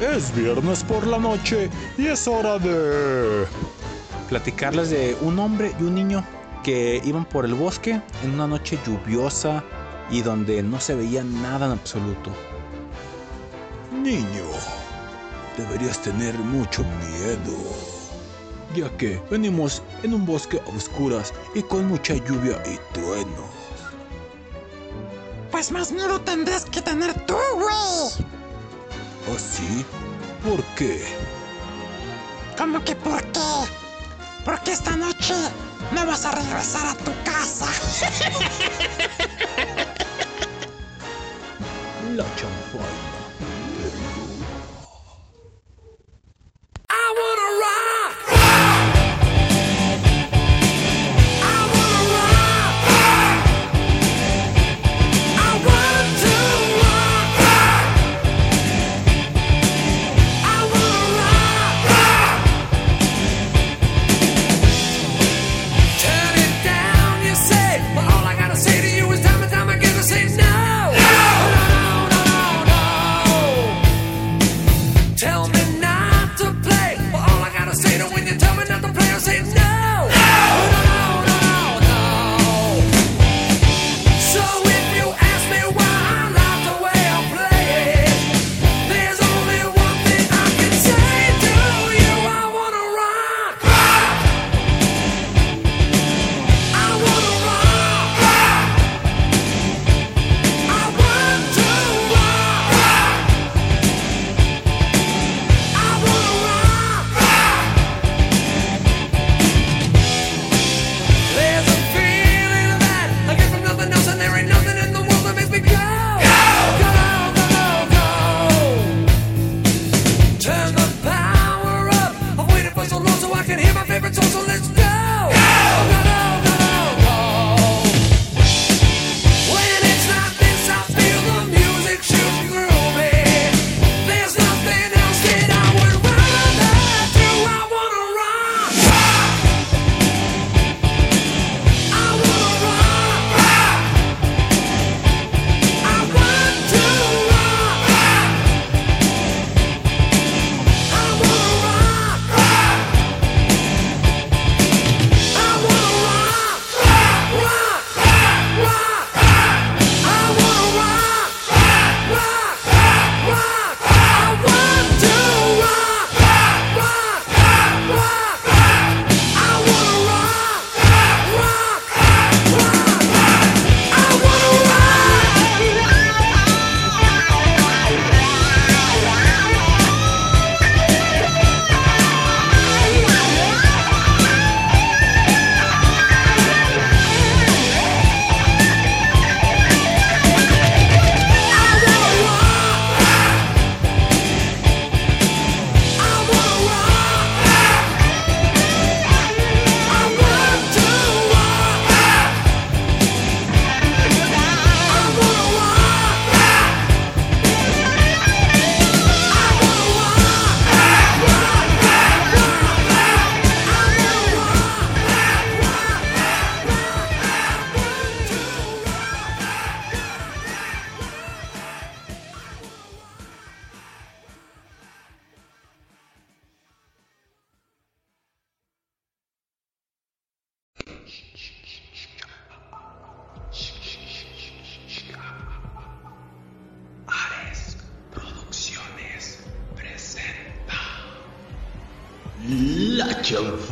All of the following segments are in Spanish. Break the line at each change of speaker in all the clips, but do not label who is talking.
Es viernes por la noche y es hora de
platicarles de un hombre y un niño que iban por el bosque en una noche lluviosa y donde no se veía nada en absoluto.
Niño, deberías tener mucho miedo, ya que venimos en un bosque a oscuras y con mucha lluvia y truenos.
Pues más miedo tendrás que tener tú, güey.
¿Ah, sí? ¿Por qué?
¿Cómo que por qué? Porque esta noche no vas a regresar a tu casa.
La chanfaina.
I!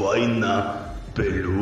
vaina peluda.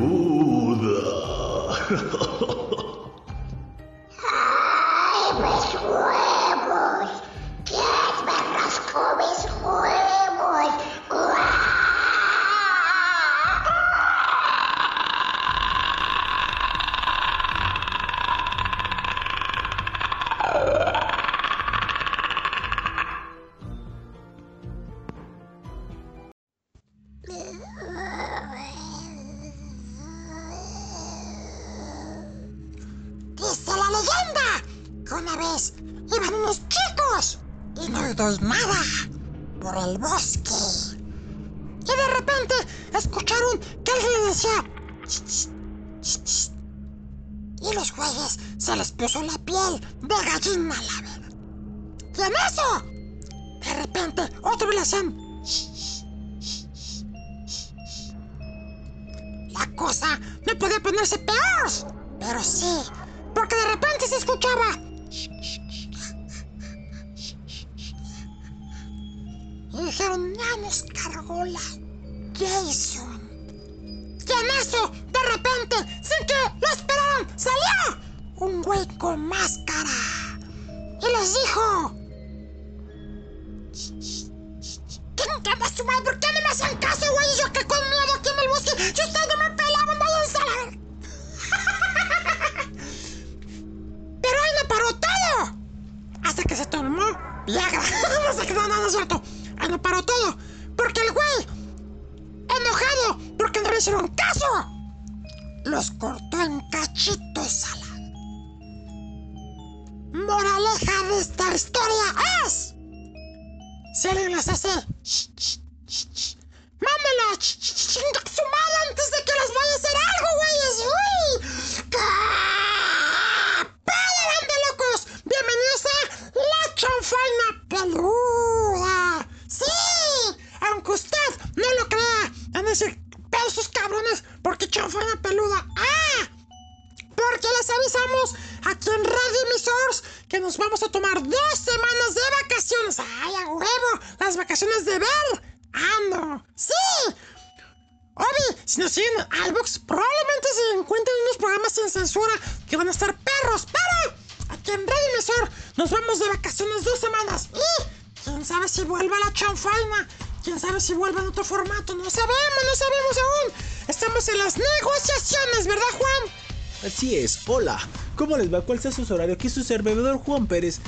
Hola, ¿cómo les va? ¿Cuál es su horario? Aquí es su servidor Juan Pérez.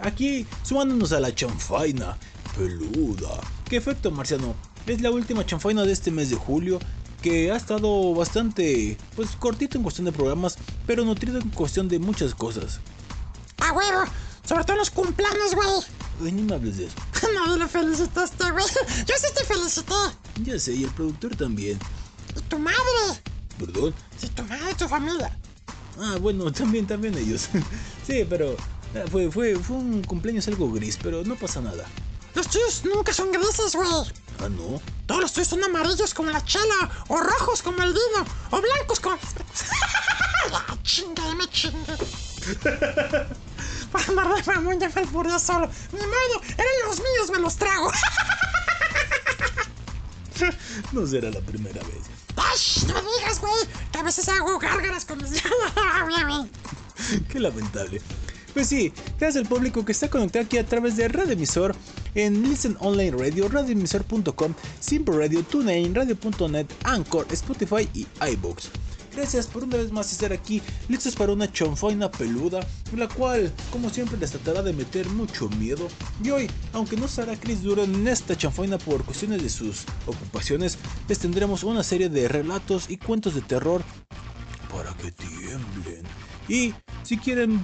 Aquí sumándonos a la chanfaina peluda. ¿Qué efecto, Marciano? Es la última chanfaina de este mes de julio que ha estado bastante, pues cortito en cuestión de programas, pero nutrido en cuestión de muchas cosas.
¡A huevo! Sobre todo los cumpleaños, güey.
Ni me hables de eso.
no, lo felicitaste, güey. Yo sí te felicité.
Ya sé, y el productor también.
¿Y tu madre?
¿Perdón?
Sí, tu madre, tu familia.
Ah, bueno, también, también ellos. sí, pero ah, fue, fue, fue un cumpleaños algo gris, pero no pasa nada.
Los tuyos nunca son grises, güey.
Ah, no.
Todos los tuyos son amarillos como la chela, o rojos como el vino, o blancos como... ya, chinga, me chingue. Para andar de mamón ya me murió solo. Ni modo, eran los míos, me los trago.
No será la primera vez.
¡Ay, no digas, güey! Que a veces hago gárgaras con mis...
Qué lamentable. Pues sí, gracias al público que está conectado aquí a través de Radio Emisor en Listen Online Radio, radioemisor.com, Simple Radio, TuneIn, Radio.net, Anchor, Spotify y iBooks. Gracias por una vez más estar aquí, listos para una chonfaina peluda, la cual, como siempre, les tratará de meter mucho miedo. Y hoy, aunque no estará Chris Duro en esta chanfaina por cuestiones de sus ocupaciones, les tendremos una serie de relatos y cuentos de terror para que tiemblen. Y si quieren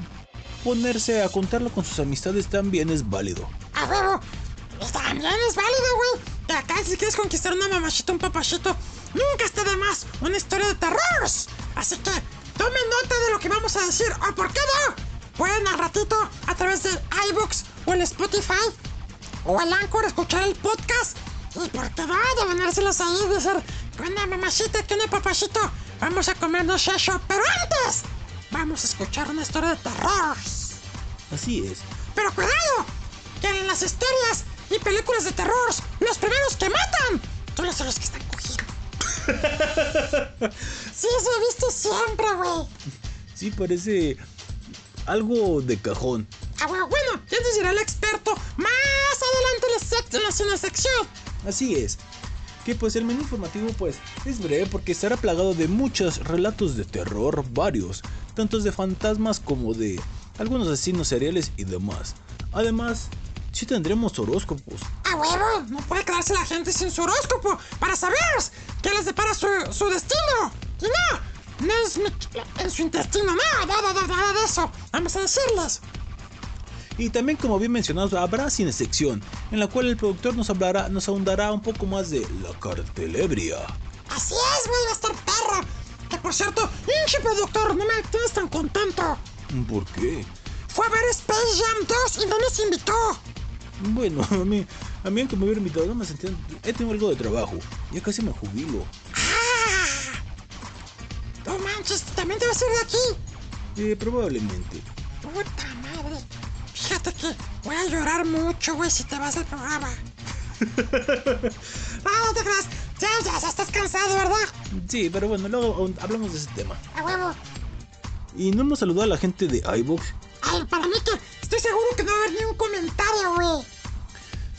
ponerse a contarlo con sus amistades, también es válido.
¡A huevo! También es válido, güey. Acá si quieres conquistar una mamachita, un papachito, nunca está de más una historia de terror. Así que tomen nota de lo que vamos a decir. ¿O por qué no? Pueden al ratito a través de iBooks o el Spotify o el Anchor escuchar el podcast. Y por qué no, de venérselos ahí y decir que una mamachita, que una papachito, vamos a comernos shasho. Pero antes, vamos a escuchar una historia de terror.
Así es.
Pero cuidado, que en las historias y películas de terror, los primeros que matan, tú los sabes que están cogiendo. Sí, eso he visto siempre, güey.
Sí, parece algo de cajón.
Ah, bueno, bueno, ya nos dirá el experto más adelante en la, sec- en la sección.
Así es. Que pues el menú informativo pues es breve porque estará plagado de muchos relatos de terror, varios, tantos de fantasmas como de algunos asesinos seriales y demás. Además, sí tendremos horóscopos.
A huevo, no puede quedarse la gente sin su horóscopo para saber qué les depara su, su destino. Y no, no es mi- en su intestino, no, nada, nada, nada de eso. Vamos a decirles.
Y también como bien mencionado habrá cine sección, en la cual el productor nos hablará, nos ahondará un poco más de la cartelebria.
Así es, güey, va a estar perro. Que por cierto, hinche productor, no me tienes tan contento.
¿Por qué?
Fue a ver Space Jam 2 y no nos invitó.
Bueno, a mí, a mí aunque me hubiera invitado, no me sentía. He tenido algo de trabajo. Ya casi me jubilo.
¡Ah! No manches, ¿también te vas a ir de aquí?
Eh, probablemente.
Puta madre. Fíjate que voy a llorar mucho, güey, si te vas del programa. no, no te creas. Ya, ya, ya estás cansado, ¿verdad?
Sí, pero bueno, luego hablamos de ese tema.
A huevo.
Y no hemos saludado a la gente de iVoox.
Ay, para mí que estoy seguro que no va a haber ni un comentario, güey.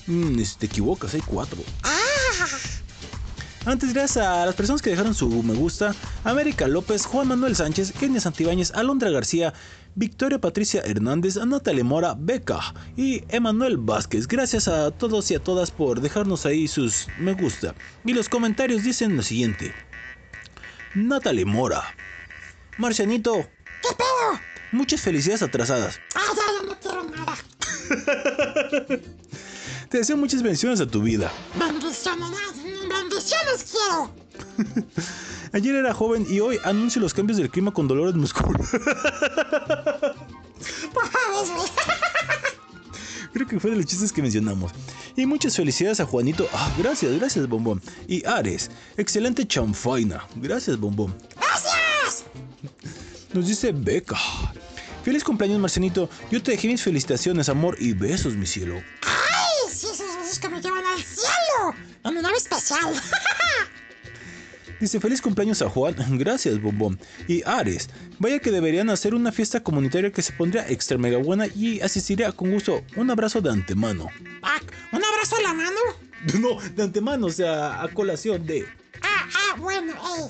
Mm, es- te equivocas, hay cuatro.
¡Ah!
Antes, gracias a las personas que dejaron su me gusta, América López, Juan Manuel Sánchez, Kenia Santibáñez, Alondra García, Victoria Patricia Hernández, Natalia Mora, Beca y Emanuel Vázquez. Gracias a todos y a todas por dejarnos ahí sus me gusta. Y los comentarios dicen lo siguiente. Natalie Mora. Marcianito,
¿Qué pedo?
muchas felicidades atrasadas.
Ah,
Te deseo muchas bendiciones a tu vida.
Bendiciones, bendiciones quiero.
Ayer era joven y hoy anuncio los cambios del clima con dolores musculares. Creo que fue de los chistes que mencionamos. Y muchas felicidades a Juanito. Ah, gracias, gracias, Bombón. Y Ares, excelente chanfaina. Gracias, Bombón.
¡Gracias!
Nos dice Beca. Feliz cumpleaños, Marcenito. Yo te dejé mis felicitaciones, amor y besos, mi cielo.
¡Ay! Sí, esos besos que me llevan al cielo. En mi nave especial.
Dice feliz cumpleaños a Juan. Gracias, Bombón. Y Ares. Vaya que deberían hacer una fiesta comunitaria que se pondría extra mega buena y asistiría con gusto. Un abrazo de antemano.
Ah, ¿Un abrazo a la mano?
No, de antemano, o sea, a colación de.
Ah, ah, bueno, eh.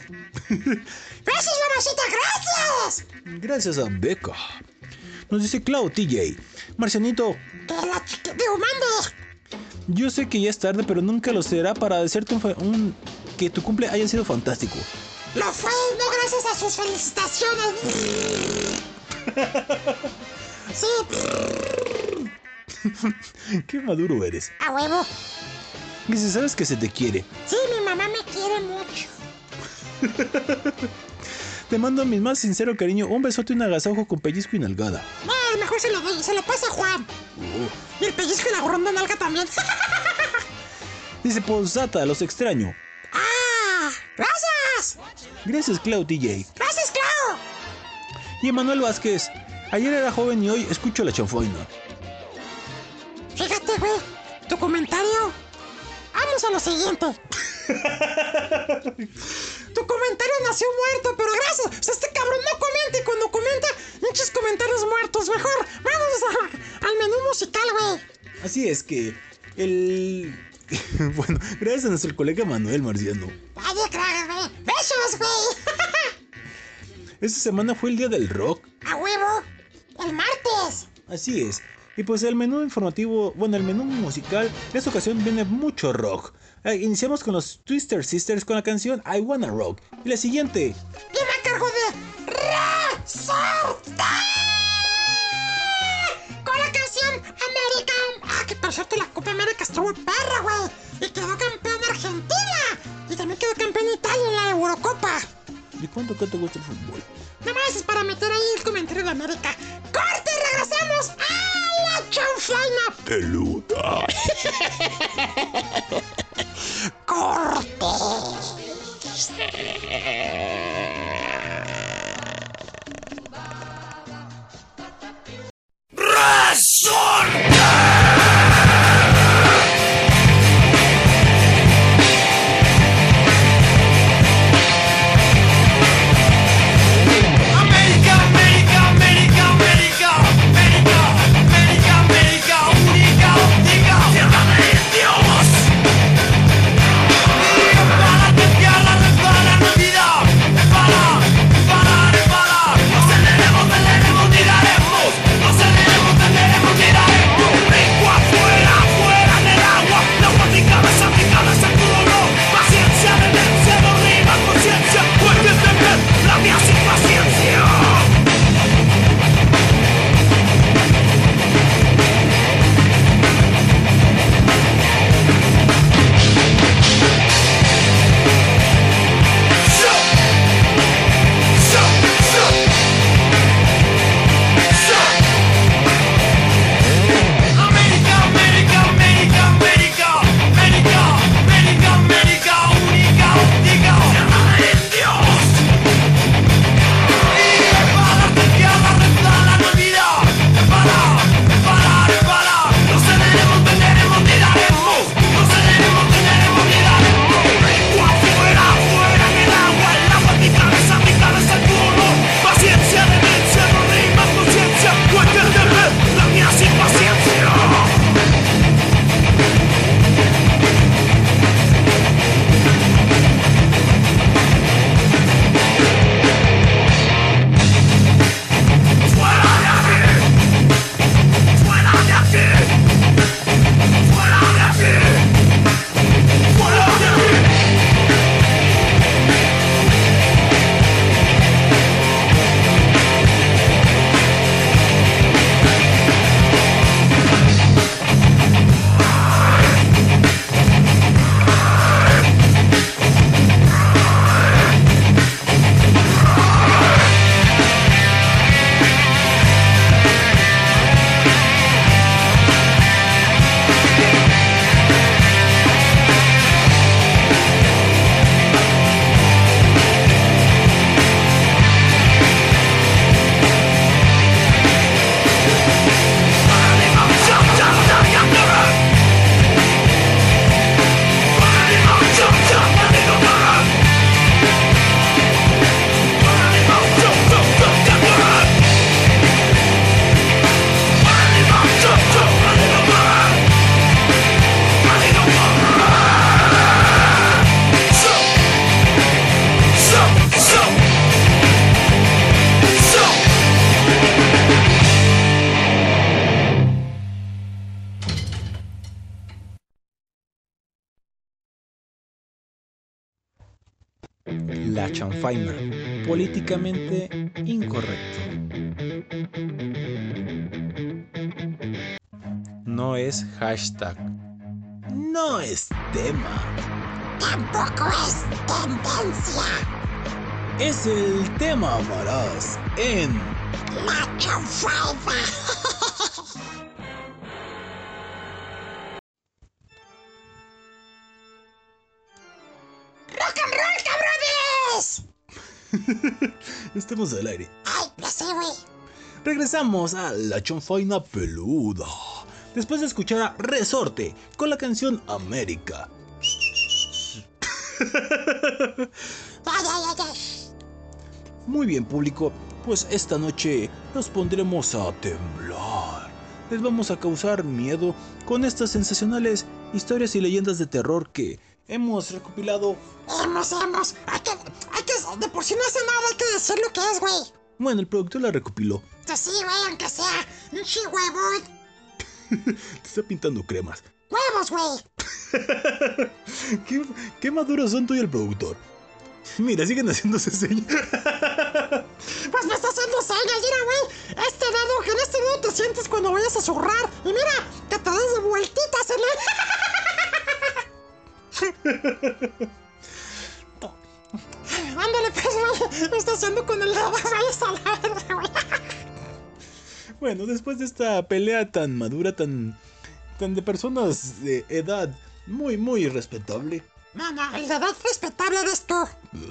¡Gracias, mamacita! ¡Gracias!
Gracias a Beca. Nos dice Clau TJ. Marcianito,
Que la chica... Mande.
yo sé que ya es tarde, pero nunca lo será para desearte un, un- que tu cumple haya sido fantástico.
Lo fue, no gracias a sus felicitaciones. Sí,
Qué maduro eres.
a huevo.
Dice, sabes que se te quiere.
Sí, mi mamá me quiere mucho.
Te mando mi más sincero cariño, un besote y un agasajo con pellizco y nalgada.
No, mejor se lo doy, se lo pasa Juan. Y el pellizco y la de nalga también.
Dice, posata, los extraño.
¡Ah! ¡Gracias!
Gracias, Clau TJ.
¡Gracias, Clau!
Y Emanuel Vázquez. Ayer era joven y hoy escucho la chanfaina.
Fíjate, güey, tu comentario. Vamos a lo siguiente. Tu comentario nació muerto, pero gracias. O sea, este cabrón no comenta y cuando comenta, muchos comentarios muertos. Mejor, vamos a- al menú musical, güey.
Así es que el... bueno, gracias a nuestro colega Manuel Marciano.
Vaya güey. Besos, güey.
Esta semana fue el día del rock.
a huevo. El martes.
Así es. Y pues el menú informativo, bueno, el menú musical, en esta ocasión viene mucho rock. Eh, iniciamos con los Twister Sisters con la canción I Wanna Rock. Y la siguiente,
Viene a cargo de Resorte. Con la canción American. Ah, que por cierto la Copa América estuvo perra, güey. Y quedó campeón Argentina. Y también quedó campeón Italia en la Eurocopa.
¿de cuánto que te gusta el fútbol?
Nada más es para meter ahí el comentario de América. ¡Corte! y ¡Regresamos a la chanflaina!
Peluda.
América,
hashtag. No es tema.
Tampoco es tendencia.
Es el tema, amarás, en
La chanfaina. ¡Rock and roll, cabrones!
Estamos al aire.
Ay, ya sé, güey.
Regresamos a la chonfaina peluda. Después de escuchar a Resorte con la canción América. Muy bien, público, pues esta noche nos pondremos a temblar. Les vamos a causar miedo con estas sensacionales historias y leyendas de terror que hemos recopilado.
Hemos, hemos. Hay que, hay que, de por si no hace nada, hay que decir lo que es, güey.
Bueno, el productor la recopiló.
Pues sí, güey, aunque sea un chihuahua.
Te está pintando cremas.
Huevos, güey.
¿Qué, qué maduros son tú y el productor? Mira, siguen haciéndose señas.
Pues me está haciendo señas, mira, güey. Este dedo, en este dedo te sientes cuando vayas a zurrar. Y mira, que te des de vueltitas en el... Ándale, pues, güey. Me está haciendo con el dedo. Vayas a la verga, güey.
Bueno, después de esta pelea tan madura, tan, tan de personas de edad muy, muy respetable.
No, no, el de edad respetable eres tú.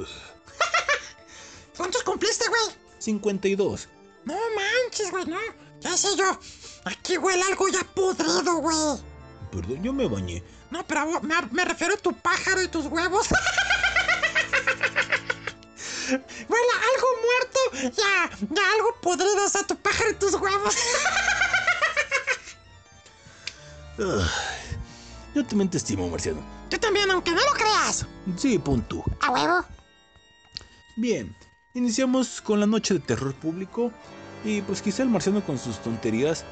¿Cuántos cumpliste, güey?
52.
No manches, güey, no. Ya sé yo. Aquí huele algo ya podrido, güey.
Perdón, yo me bañé.
No, pero me, me refiero a tu pájaro y tus huevos. Huele a algo muerto. Ya, ya algo podrido, sea, tu pájaro y tus huevos.
Yo también te estimo, Marciano.
Yo también, aunque no lo creas.
Sí, punto.
A huevo.
Bien, iniciamos con la noche de terror público. Y pues quizá el marciano con sus tonterías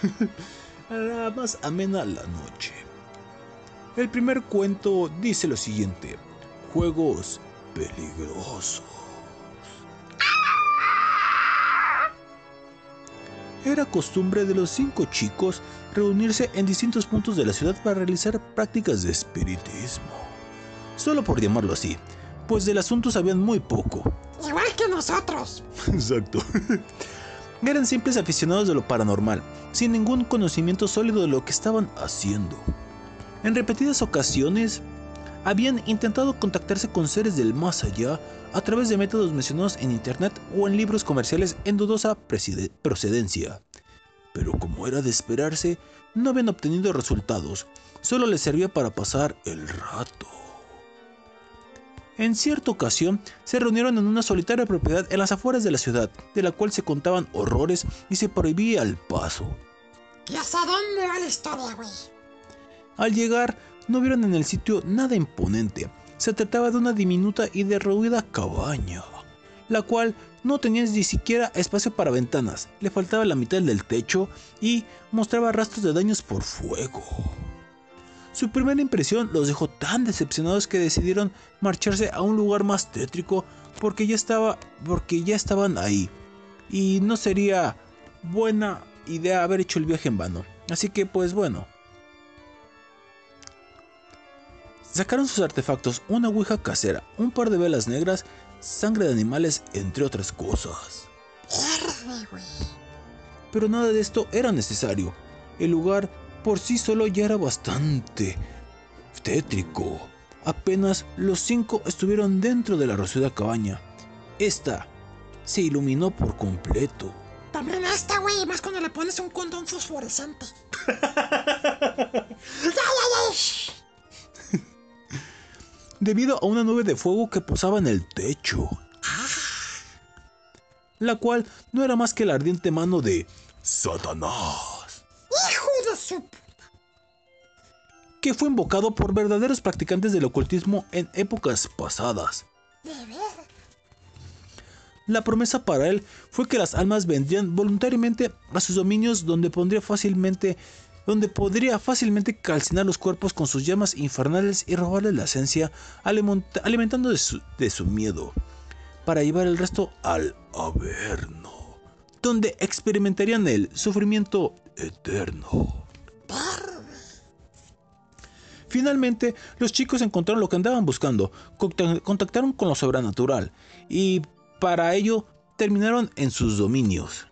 hará más amena la noche. El primer cuento dice lo siguiente: Juegos peligrosos. Era costumbre de los cinco chicos reunirse en distintos puntos de la ciudad para realizar prácticas de espiritismo. Solo por llamarlo así, pues del asunto sabían muy poco.
Igual que nosotros.
Exacto. Eran simples aficionados de lo paranormal, sin ningún conocimiento sólido de lo que estaban haciendo. En repetidas ocasiones, habían intentado contactarse con seres del más allá a través de métodos mencionados en internet o en libros comerciales en dudosa procedencia. Pero como era de esperarse, no habían obtenido resultados, solo les servía para pasar el rato. En cierta ocasión, se reunieron en una solitaria propiedad en las afueras de la ciudad, de la cual se contaban horrores y se prohibía el paso.
¿Y hasta dónde va la historia, güey?
Al llegar, no vieron en el sitio nada imponente. Se trataba de una diminuta y derruida cabaña, la cual no tenía ni siquiera espacio para ventanas, le faltaba la mitad del techo y mostraba rastros de daños por fuego. Su primera impresión los dejó tan decepcionados que decidieron marcharse a un lugar más tétrico porque ya estaba porque ya estaban ahí y no sería buena idea haber hecho el viaje en vano. Así que pues bueno, Sacaron sus artefactos, una ouija casera, un par de velas negras, sangre de animales, entre otras cosas. Pero nada de esto era necesario. El lugar por sí solo ya era bastante tétrico. Apenas los cinco estuvieron dentro de la resuelta cabaña. Esta se iluminó por completo.
También esta, güey, más cuando le pones un condón fosforescente. ya, ya, ya.
Debido a una nube de fuego que posaba en el techo, la cual no era más que la ardiente mano de Satanás,
Hijo de su...
que fue invocado por verdaderos practicantes del ocultismo en épocas pasadas. La promesa para él fue que las almas vendrían voluntariamente a sus dominios donde pondría fácilmente donde podría fácilmente calcinar los cuerpos con sus llamas infernales y robarles la esencia, alimenta- alimentando de su, de su miedo, para llevar el resto al Averno, donde experimentarían el sufrimiento eterno. Finalmente, los chicos encontraron lo que andaban buscando, conta- contactaron con lo sobrenatural y para ello terminaron en sus dominios.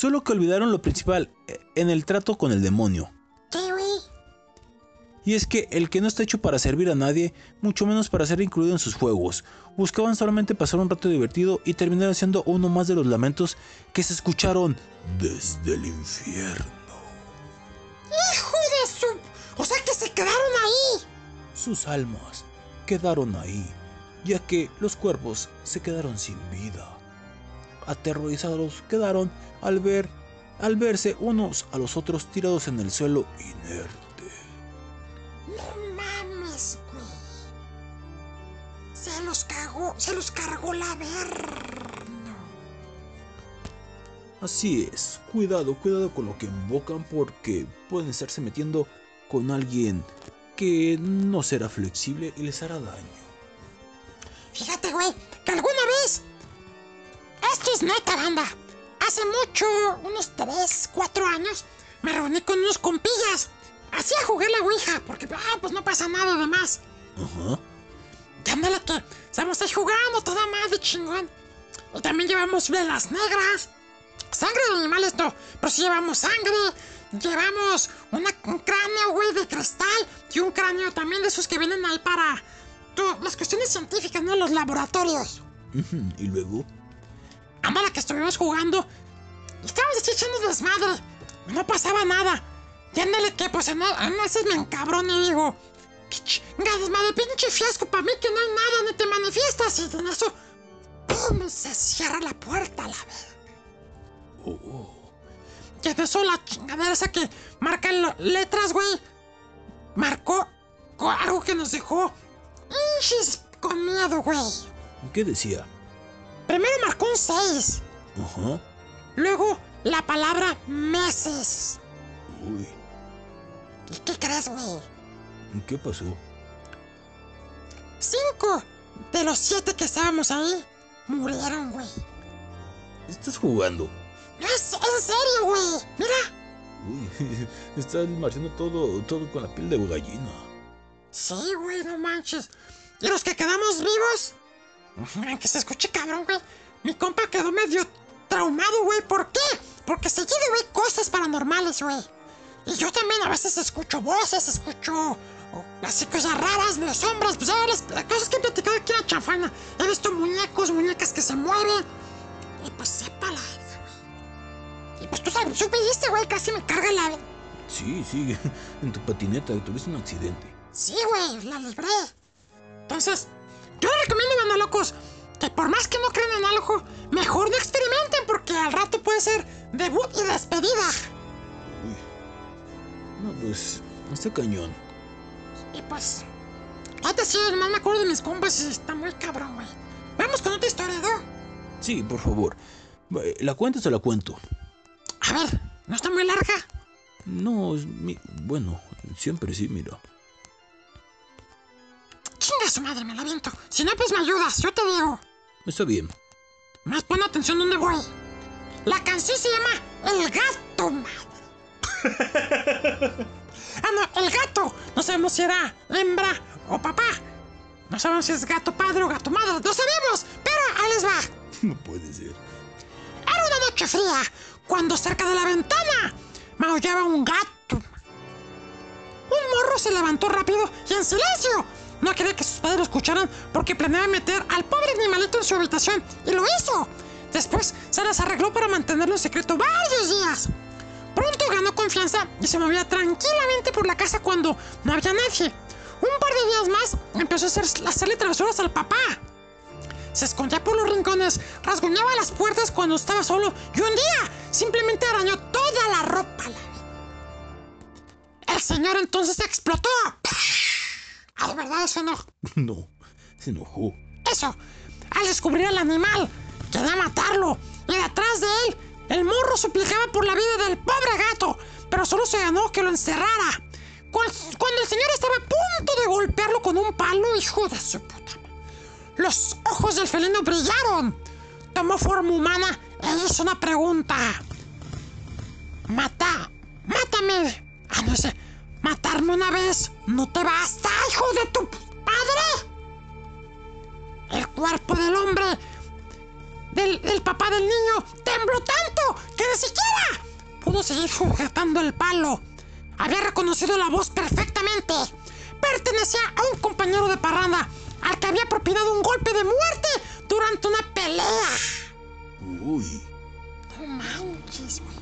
Solo que olvidaron lo principal eh, en el trato con el demonio. Y es que el que no está hecho para servir a nadie, mucho menos para ser incluido en sus juegos. Buscaban solamente pasar un rato divertido y terminaron siendo uno más de los lamentos que se escucharon desde el infierno.
¡Hijo de su! O sea que se quedaron ahí.
Sus almas quedaron ahí, ya que los cuerpos se quedaron sin vida. Aterrorizados quedaron al ver al verse unos a los otros tirados en el suelo inerte.
No mames, güey. Se los cagó, se los cargó la ver.
Así es, cuidado, cuidado con lo que invocan porque pueden estarse metiendo con alguien que no será flexible y les hará daño.
Fíjate, güey, que alguna vez. Esto es neta, banda. Hace mucho, unos 3, 4 años, me reuní con unos compillas. Así a jugué la Ouija, porque, ah, pues no pasa nada de más.
Ajá.
Y ándale que estamos ahí jugando toda madre chingón. Y también llevamos velas negras. Sangre de animales no, pero sí llevamos sangre. Llevamos una- un cráneo, güey, de cristal. Y un cráneo también de esos que vienen ahí para tú, las cuestiones científicas, ¿no? Los laboratorios.
Y luego,
Ándale que estuvimos jugando. Y estábamos echando desmadre. y No pasaba nada. Y ándale que pues en en esas me encabrono y digo. ¿Qué chinga desmadre, pinche fiasco para mí que no hay nada, ni te manifiestas. Y en eso. ¡Pum! Se cierra la puerta, la verdad.
oh, oh,
Y en eso la chingadera esa que marca letras, güey. Marcó algo que nos dejó. Inchis con miedo, güey.
¿qué decía?
Primero marcó un 6.
Ajá.
Luego la palabra meses.
Uy,
¿Y qué crees, güey?
¿qué pasó?
Cinco de los siete que estábamos ahí murieron, güey.
¿Estás jugando?
No es en serio, güey. Mira.
Uy, está el marciano todo, todo con la piel de gallina.
Sí, güey, no manches. Y los que quedamos vivos. Aunque se escuche cabrón, güey. Mi compa quedó medio traumado, güey. ¿Por qué? Porque seguido ve cosas paranormales, güey. Y yo también a veces escucho voces, escucho así cosas raras, de sombras, pues las, cosas que he platicado aquí en la chanfana. He visto muñecos, muñecas que se mueven. Y pues sepa la verga, güey. Y pues tú sabes, supiste, güey, casi me carga la...
Sí, sí, en tu patineta tuviste un accidente.
Sí, güey, la libré. Entonces, yo les recomiendo, banda locos, que por más que no crean en algo, mejor no experimenten porque al rato puede ser debut y despedida.
Uy. No, pues, está cañón.
Y pues, ahorita sí, nomás me acuerdo de mis compas y está muy cabrón, güey. Vamos con otra historia, ¿no?
Sí, por favor. Eh, ¿La cuento o se la cuento?
A ver, ¿no está muy larga?
No, es mi... bueno, siempre sí, mira.
Chinga su madre, me la viento. Si no, pues me ayudas, yo te digo.
Está bien.
Más pon atención donde voy. La canción se llama El Gato, madre. ah, no, el gato. No sabemos si era hembra o papá. No sabemos si es gato padre o gato madre. No sabemos, pero ahí les va.
No puede ser.
Era una noche fría cuando cerca de la ventana maullaba un gato. Un morro se levantó rápido y en silencio. No quería que sus padres lo escucharan porque planeaba meter al pobre animalito en su habitación y lo hizo. Después se las arregló para mantenerlo en secreto varios días. Pronto ganó confianza y se movía tranquilamente por la casa cuando no había nadie. Un par de días más empezó a hacer, hacerle travesuras al papá. Se escondía por los rincones, rasguñaba las puertas cuando estaba solo y un día simplemente arañó toda la ropa. El señor entonces explotó. Ay, ¿verdad? Eso no.
No, se enojó.
Eso. Al descubrir al animal, quería matarlo. Y detrás de él El morro suplicaba por la vida del pobre gato, pero solo se ganó que lo encerrara. Cuando el señor estaba a punto de golpearlo con un palo, hijo de su puta. Los ojos del felino brillaron. Tomó forma humana e hizo una pregunta. Mata, mátame. Ah, no sé. Matarme una vez no te basta, hijo de tu padre. El cuerpo del hombre, del, del papá del niño, tembló tanto que ni siquiera pudo seguir sujetando el palo. Había reconocido la voz perfectamente. Pertenecía a un compañero de parranda al que había propinado un golpe de muerte durante una pelea.
Uy.
No manches, güey.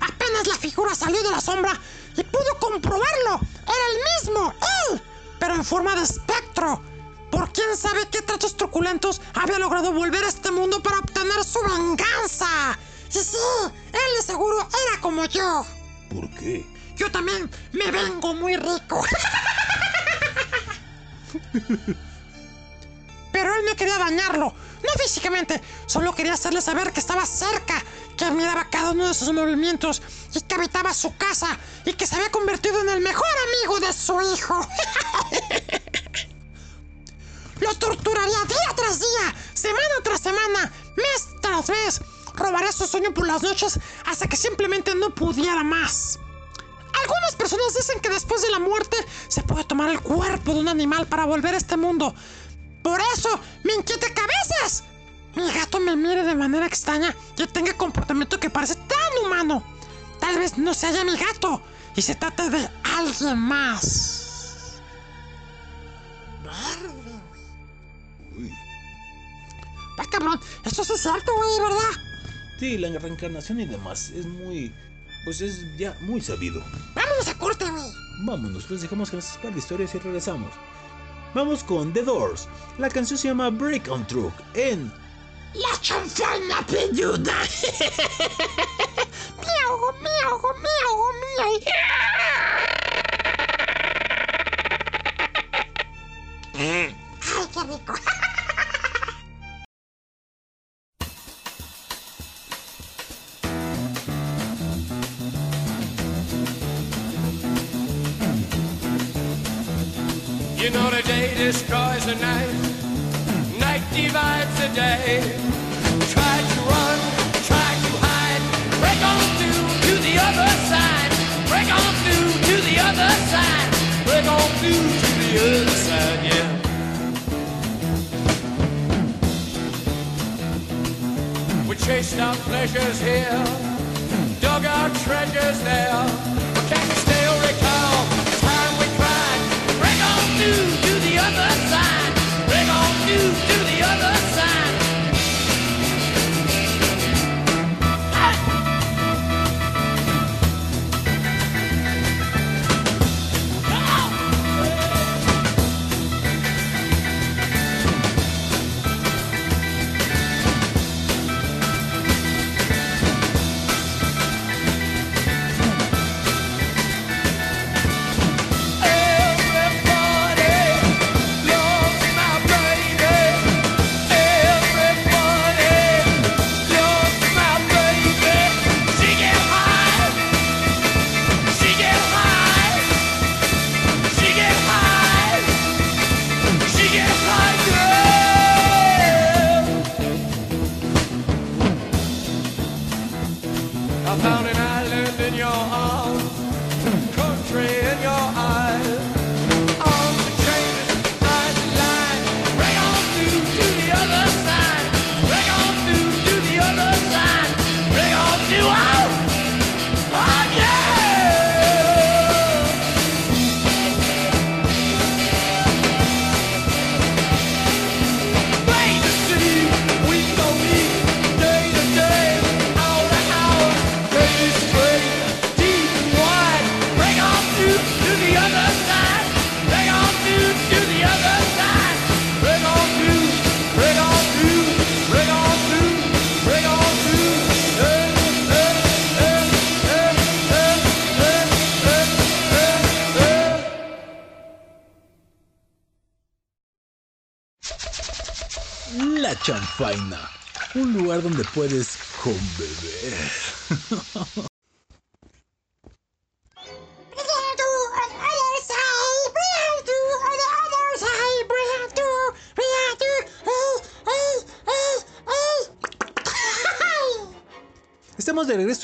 Apenas la figura salió de la sombra y pudo comprobarlo. Era el mismo, él, pero en forma de espectro. Por quién sabe qué tratos truculentos había logrado volver a este mundo para obtener su venganza. Y sí, él de seguro era como yo.
¿Por qué?
Yo también me vengo muy rico. Pero él no quería dañarlo, no físicamente, solo quería hacerle saber que estaba cerca, que admiraba cada uno de sus movimientos y que habitaba su casa y que se había convertido en el mejor amigo de su hijo. Lo torturaría día tras día, semana tras semana, mes tras mes. Robaría su sueño por las noches hasta que simplemente no pudiera más. Algunas personas dicen que después de la muerte se puede tomar el cuerpo de un animal para volver a este mundo. Por eso me inquieta que veces mi gato me mire de manera extraña y tenga comportamiento que parece tan humano. Tal vez no sea mi gato y se trate de alguien más. Verde, güey. Ah, cabrón, esto sí es cierto, güey, ¿verdad?
Sí, la reencarnación y demás es muy. Pues es ya muy sabido.
Vámonos a corte, güey.
Vámonos, les dejamos con estas par de historias y regresamos. Vamos con The Doors. La canción se llama Break on Truck en
La chanfana peluda. miau, miau, miau, miau. Ay, qué rico.
Destroys the night, night divides the day. Try to run, try to hide, break on through to the other side, break on through to the other side, break on through to the other side, yeah. We chased our pleasures here, dug our treasures there. But can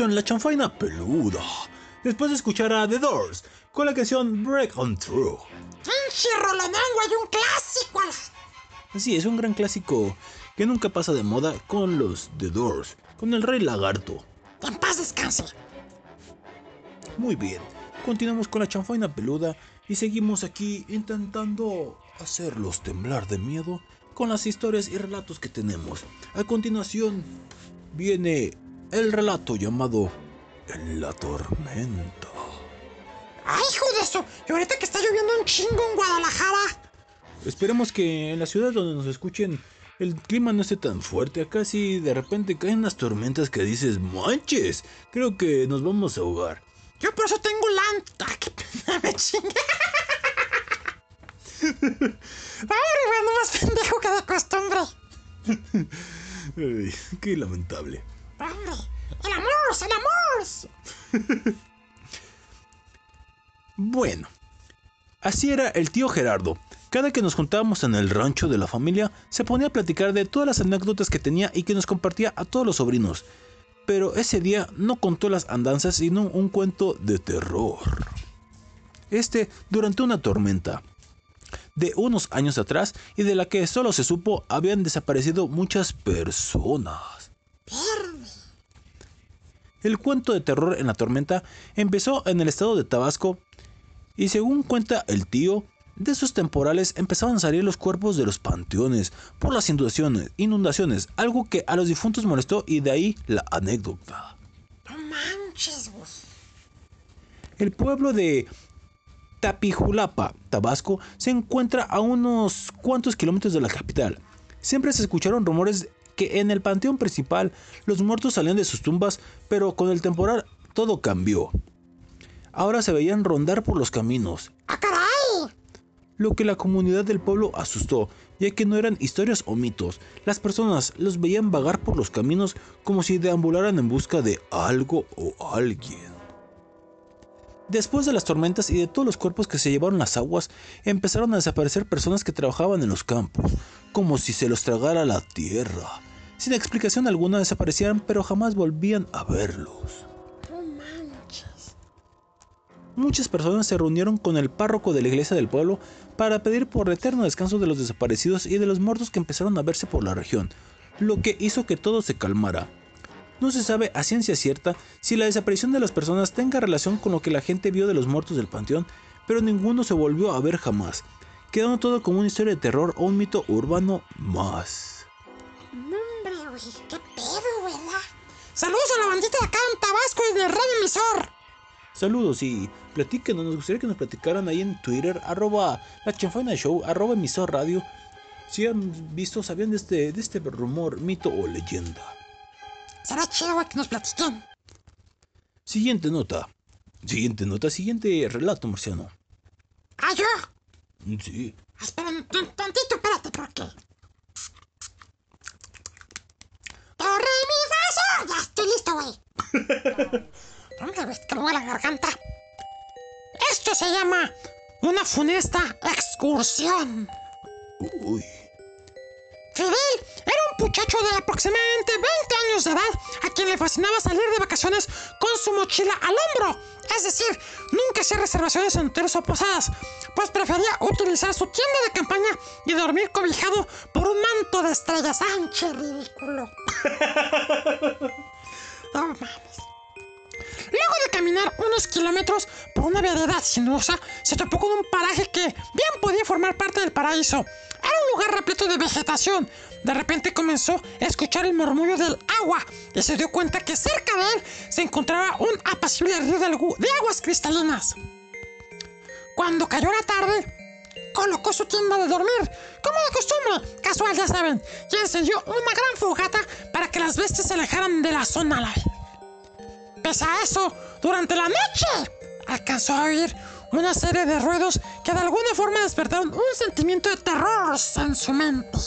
en la chanfaina peluda. Después de escuchar a The Doors con la canción Break On Through.
Pinche hay un clásico.
Así es, un gran clásico que nunca pasa de moda con los The Doors, con el Rey Lagarto.
En paz descanse.
Muy bien, continuamos con la chanfaina peluda y seguimos aquí intentando hacerlos temblar de miedo con las historias y relatos que tenemos. A continuación viene el relato llamado La Tormenta.
Ay, hijo de eso. Y ahorita que está lloviendo un chingo en Guadalajara.
Esperemos que en la ciudad donde nos escuchen el clima no esté tan fuerte. Acá sí de repente caen unas tormentas que dices, manches, creo que nos vamos a ahogar.
Yo por eso tengo lanta. Qué pena me chingue. Hombre, bueno, más pendejo que de costumbre.
Ay, qué lamentable.
Hombre, el amor, el amor.
Bueno, así era el tío Gerardo. Cada que nos juntábamos en el rancho de la familia, se ponía a platicar de todas las anécdotas que tenía y que nos compartía a todos los sobrinos. Pero ese día no contó las andanzas, sino un cuento de terror. Este durante una tormenta. De unos años atrás y de la que solo se supo habían desaparecido muchas personas. El cuento de terror en la tormenta empezó en el estado de Tabasco y según cuenta el tío, de esos temporales empezaban a salir los cuerpos de los panteones por las inundaciones, inundaciones, algo que a los difuntos molestó y de ahí la anécdota.
No manches.
El pueblo de Tapijulapa, Tabasco, se encuentra a unos cuantos kilómetros de la capital. Siempre se escucharon rumores que en el panteón principal los muertos salían de sus tumbas, pero con el temporal todo cambió. Ahora se veían rondar por los caminos,
¡Ah, caray!
lo que la comunidad del pueblo asustó, ya que no eran historias o mitos. Las personas los veían vagar por los caminos como si deambularan en busca de algo o alguien. Después de las tormentas y de todos los cuerpos que se llevaron las aguas, empezaron a desaparecer personas que trabajaban en los campos, como si se los tragara la tierra. Sin explicación alguna desaparecían, pero jamás volvían a verlos.
No manches.
Muchas personas se reunieron con el párroco de la iglesia del pueblo para pedir por el eterno descanso de los desaparecidos y de los muertos que empezaron a verse por la región, lo que hizo que todo se calmara. No se sabe a ciencia cierta si la desaparición de las personas tenga relación con lo que la gente vio de los muertos del panteón, pero ninguno se volvió a ver jamás, quedando todo como una historia de terror o un mito urbano más.
No, ¿Qué pedo, verdad? Saludos a la bandita de acá en Tabasco y de Radio Emisor.
Saludos y platíquenos, nos gustaría que nos platicaran ahí en Twitter, arroba la chanfaina show, arroba emisor radio, si han visto, sabían de este, de este rumor, mito o leyenda.
Será chido, que nos platiquen.
Siguiente nota. Siguiente nota, siguiente relato marciano.
Ah, yo.
Sí.
Un tantito, espérate, porque. Torre mi. Ya estoy listo, güey. Que me la garganta. Esto se llama una funesta excursión.
Uy.
Fidel era un muchacho de aproximadamente 20 años de edad a quien le fascinaba salir de vacaciones con su mochila al hombro. Es decir, nunca hacía reservaciones en hoteles o posadas, pues prefería utilizar su tienda de campaña y dormir cobijado por un manto de estrellas. ¡Anche ridículo! no mames. Luego de caminar unos kilómetros por una vereda sinuosa, se topó con un paraje que bien podía formar parte del paraíso. Era un lugar repleto de vegetación. De repente comenzó a escuchar el murmullo del agua y se dio cuenta que cerca de él se encontraba un apacible río de, aguas cristalinas. Cuando cayó la tarde, colocó su tienda de dormir, como de costumbre, casual ya saben, y encendió una gran fogata para que las bestias se alejaran de la zona a la vez. Pese a eso, durante la noche alcanzó a oír una serie de ruidos que de alguna forma despertaron un sentimiento de terror en su mente.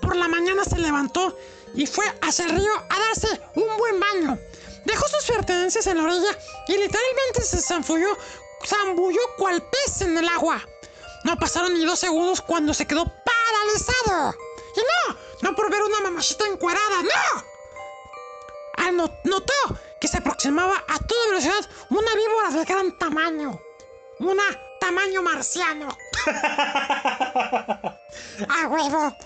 Por la mañana se levantó y fue hacia el río a darse un buen baño. Dejó sus pertenencias en la orilla y literalmente se zambulló, zambulló cual pez en el agua. No pasaron ni dos segundos cuando se quedó paralizado. Y no, no por ver una mamachita encuerada, no. Ah, no- notó que se aproximaba a toda velocidad una víbora de gran tamaño. Una tamaño marciano. ¡A huevo!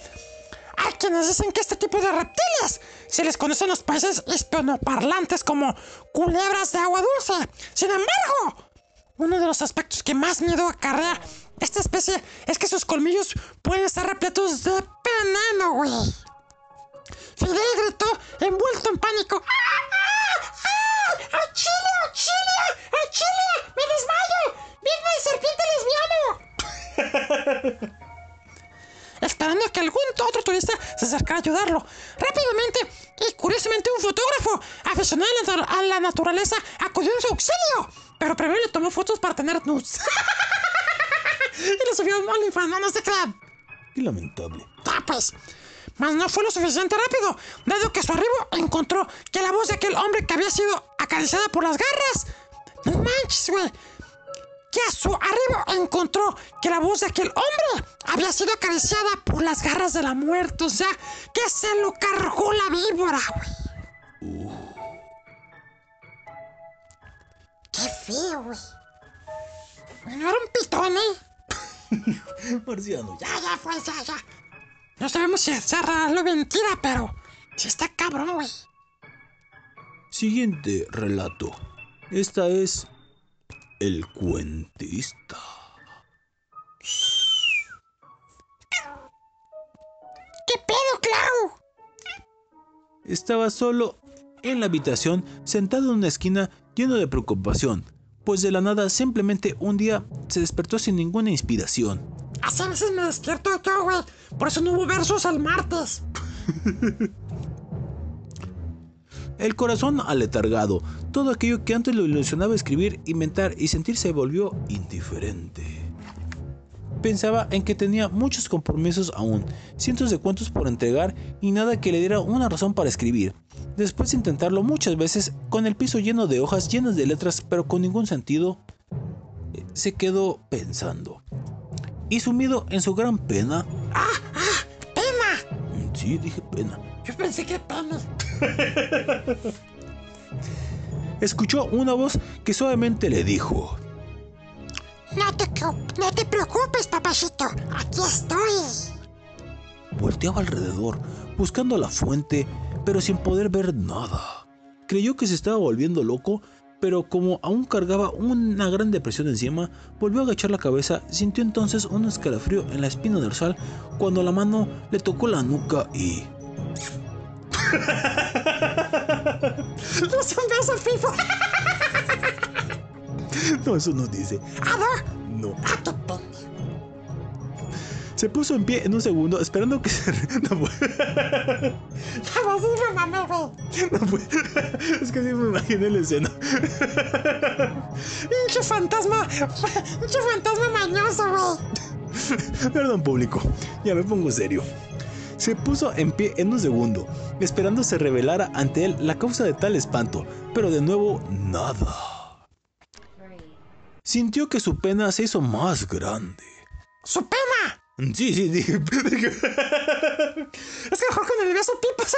Hay quienes dicen que este tipo de reptiles se les conocen los países hispanoparlantes como culebras de agua dulce. Sin embargo, uno de los aspectos que más miedo acarrea esta especie es que sus colmillos pueden estar repletos de veneno, güey. Fidel gritó envuelto en pánico. ¡Ah, ah, ah! ¡Auxilio, auxilio! ¡Auxilio! ¡Me desmayo! ¡Viene el serpiente lesbiano! esperando que algún otro turista se acercara a ayudarlo. Rápidamente y curiosamente un fotógrafo aficionado a la, a la naturaleza acudió en su auxilio, pero primero le tomó fotos para tener nudes. y lo subió a OnlyFans, no, no se crean.
Qué lamentable.
Ah, pues. Mas no fue lo suficiente rápido, dado que a su arribo encontró que la voz de aquel hombre que había sido acariciada por las garras. No manches, güey. Que a su arribo encontró que la voz de aquel hombre había sido acariciada por las garras de la muerte. O sea, que se lo cargó la víbora, güey. Qué feo, güey. No era un pitón, ¿eh?
Marciano, ya.
Ya, pues, ya, ya. No sabemos si es real o mentira, pero sí está cabrón, güey.
Siguiente relato. Esta es El cuentista.
¿Qué pedo, Clau?
Estaba solo en la habitación, sentado en una esquina lleno de preocupación, pues de la nada simplemente un día se despertó sin ninguna inspiración.
A veces me despierto yo, güey. Por eso no hubo versos el martes.
El corazón aletargado, todo aquello que antes lo ilusionaba escribir, inventar y sentir se volvió indiferente. Pensaba en que tenía muchos compromisos aún, cientos de cuentos por entregar y nada que le diera una razón para escribir. Después de intentarlo muchas veces, con el piso lleno de hojas llenas de letras pero con ningún sentido, eh, se quedó pensando. Y sumido en su gran pena,
¡Pena!
mm, sí, dije pena,
Yo pensé que pena.
escuchó una voz que suavemente le dijo,
No te, no te preocupes, papachito. Aquí estoy.
Volteaba alrededor, buscando la fuente, pero sin poder ver nada. Creyó que se estaba volviendo loco, pero como aún cargaba una gran depresión encima, volvió a agachar la cabeza, sintió entonces un escalofrío en la espina dorsal cuando la mano le tocó la nuca y...
No se un beso, Fifo.
No, eso no dice.
¿Ah, no?
No.
Ah, pena.
Se puso en pie en un segundo, esperando que se... No puede. No puede. Es que sí me imaginé la escena.
Pinche fantasma. Pinche fantasma mañoso, güey.
Perdón público, ya me pongo serio. Se puso en pie en un segundo, esperando se revelara ante él la causa de tal espanto, pero de nuevo nada. Sintió que su pena se hizo más grande.
¡Su pena!
Sí, sí, dije.
Es que mejor con el beso pipo se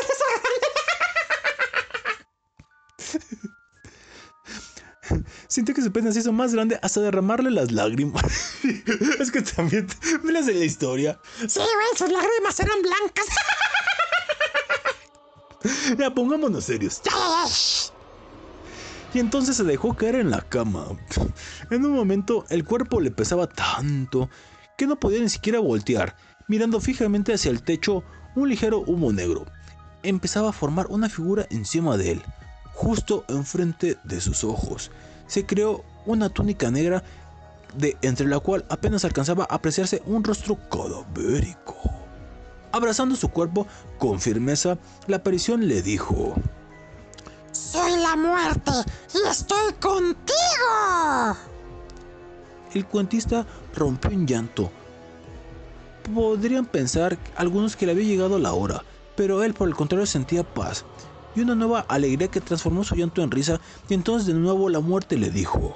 Sintió que su pena se hizo más grande hasta derramarle las lágrimas. es que también me las de la historia.
Sí, güey, sus lágrimas eran blancas.
Ya pongámonos serios. Y entonces se dejó caer en la cama. En un momento el cuerpo le pesaba tanto que no podía ni siquiera voltear, mirando fijamente hacia el techo un ligero humo negro. Empezaba a formar una figura encima de él, justo enfrente de sus ojos. Se creó una túnica negra de entre la cual apenas alcanzaba a apreciarse un rostro cadavérico. Abrazando su cuerpo con firmeza, la aparición le dijo:
Soy la muerte y estoy contigo.
El cuentista rompió en llanto. Podrían pensar algunos que le había llegado la hora, pero él por el contrario sentía paz y una nueva alegría que transformó su llanto en risa y entonces de nuevo la muerte le dijo,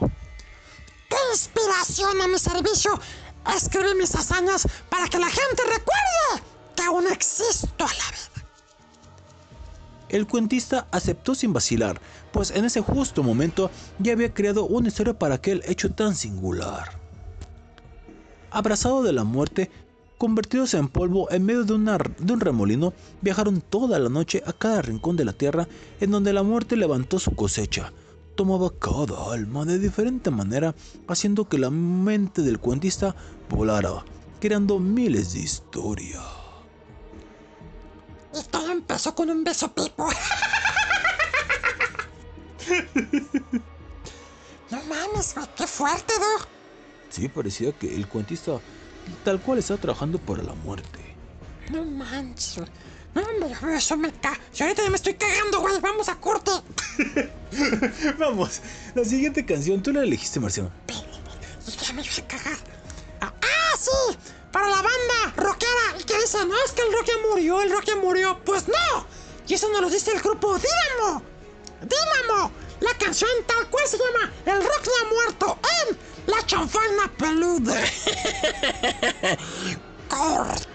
Tu inspiración a mi servicio. Escribí mis hazañas para que la gente recuerde que aún existo a la vida.
El cuentista aceptó sin vacilar, pues en ese justo momento ya había creado una historia para aquel hecho tan singular. Abrazado de la muerte, convertidos en polvo en medio de, un remolino, viajaron toda la noche a cada rincón de la tierra en donde la muerte levantó su cosecha. Tomaba cada alma de diferente manera, haciendo que la mente del cuentista volara, creando miles de historias.
Y todo empezó con un beso pipo. no mames, güey, qué fuerte, ¿no?
Sí, parecía que el cuentista tal cual estaba trabajando para la muerte.
No manches, güey. No, hombre, eso me ca... Si ahorita ya me estoy cagando, güey. Vamos a corte.
Vamos, la siguiente canción tú la elegiste, Marciano.
Ya me iba a cagar. Ah, ah, sí. Para la banda rockera. Y que dice, no, es que el rock ya murió, el rock ya murió. Pues no. Y eso nos lo dice el grupo Dínamo. Dínamo. La canción tal cual se llama El rock ya ha muerto en La chanfaina peluda. Corte.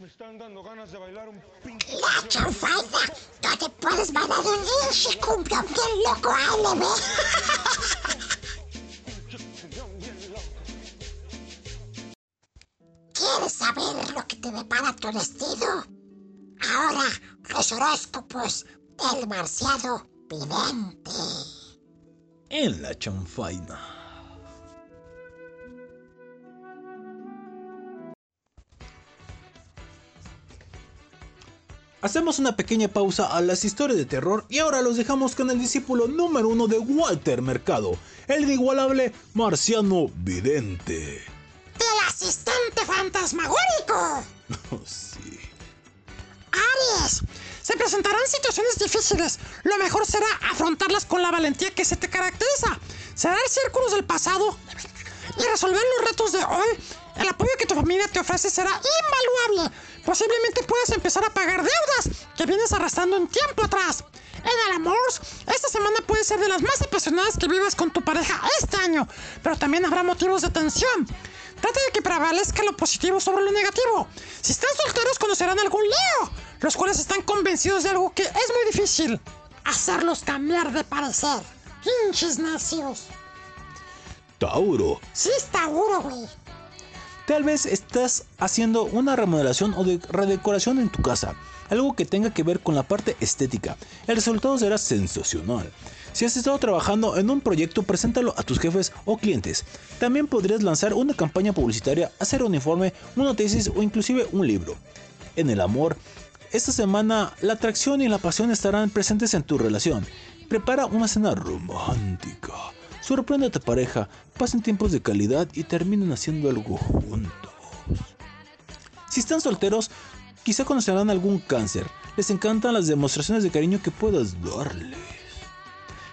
La chanfaina, donde puedes bailar un linche cumbia bien loco ALB. ¿Quieres saber lo que te depara tu destino? Ahora, los horóscopos del marciano vidente.
En la chanfaina. Hacemos una pequeña pausa a las historias de terror y ahora los dejamos con el discípulo número uno de Walter Mercado, el inigualable marciano vidente.
¡El asistente fantasmagórico!
Oh, sí.
Aries, se presentarán situaciones difíciles. Lo mejor será afrontarlas con la valentía que se te caracteriza. Cerrar círculos del pasado y resolver los retos de hoy. El apoyo que tu familia te ofrece será invaluable. Posiblemente puedas empezar a pagar deudas que vienes arrastrando un tiempo atrás. En el amor, esta semana puede ser de las más apasionadas que vivas con tu pareja este año, pero también habrá motivos de tensión. Trata de que prevalezca lo positivo sobre lo negativo. Si están solteros, conocerán algún Leo, los cuales están convencidos de algo que es muy difícil: hacerlos cambiar de parecer. Hinches necios.
Tauro,
Sí, es Tauro, güey.
Tal vez estás haciendo una remodelación o de redecoración en tu casa, algo que tenga que ver con la parte estética. El resultado será sensacional. Si has estado trabajando en un proyecto, preséntalo a tus jefes o clientes. También podrías lanzar una campaña publicitaria, hacer un informe, una tesis o inclusive un libro. En el amor, esta semana la atracción y la pasión estarán presentes en tu relación. Prepara una cena romántica. Sorprende a tu pareja, pasen tiempos de calidad y terminen haciendo algo juntos. Si están solteros, quizá conocerán algún cáncer. Les encantan las demostraciones de cariño que puedas darles.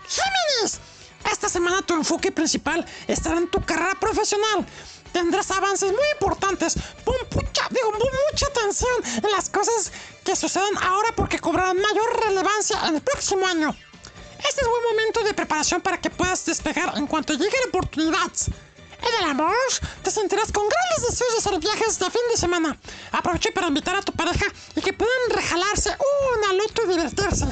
Géminis, esta semana tu enfoque principal estará en tu carrera profesional. Tendrás avances muy importantes. Pon mucha, digo, pon mucha atención en las cosas que sucedan ahora porque cobrarán mayor relevancia en el próximo año. Este es buen momento de preparación para que puedas despegar en cuanto llegue la oportunidad. En el amor, te sentirás con grandes deseos de hacer viajes de fin de semana. Aproveche para invitar a tu pareja y que puedan rejalarse una loto y divertirse.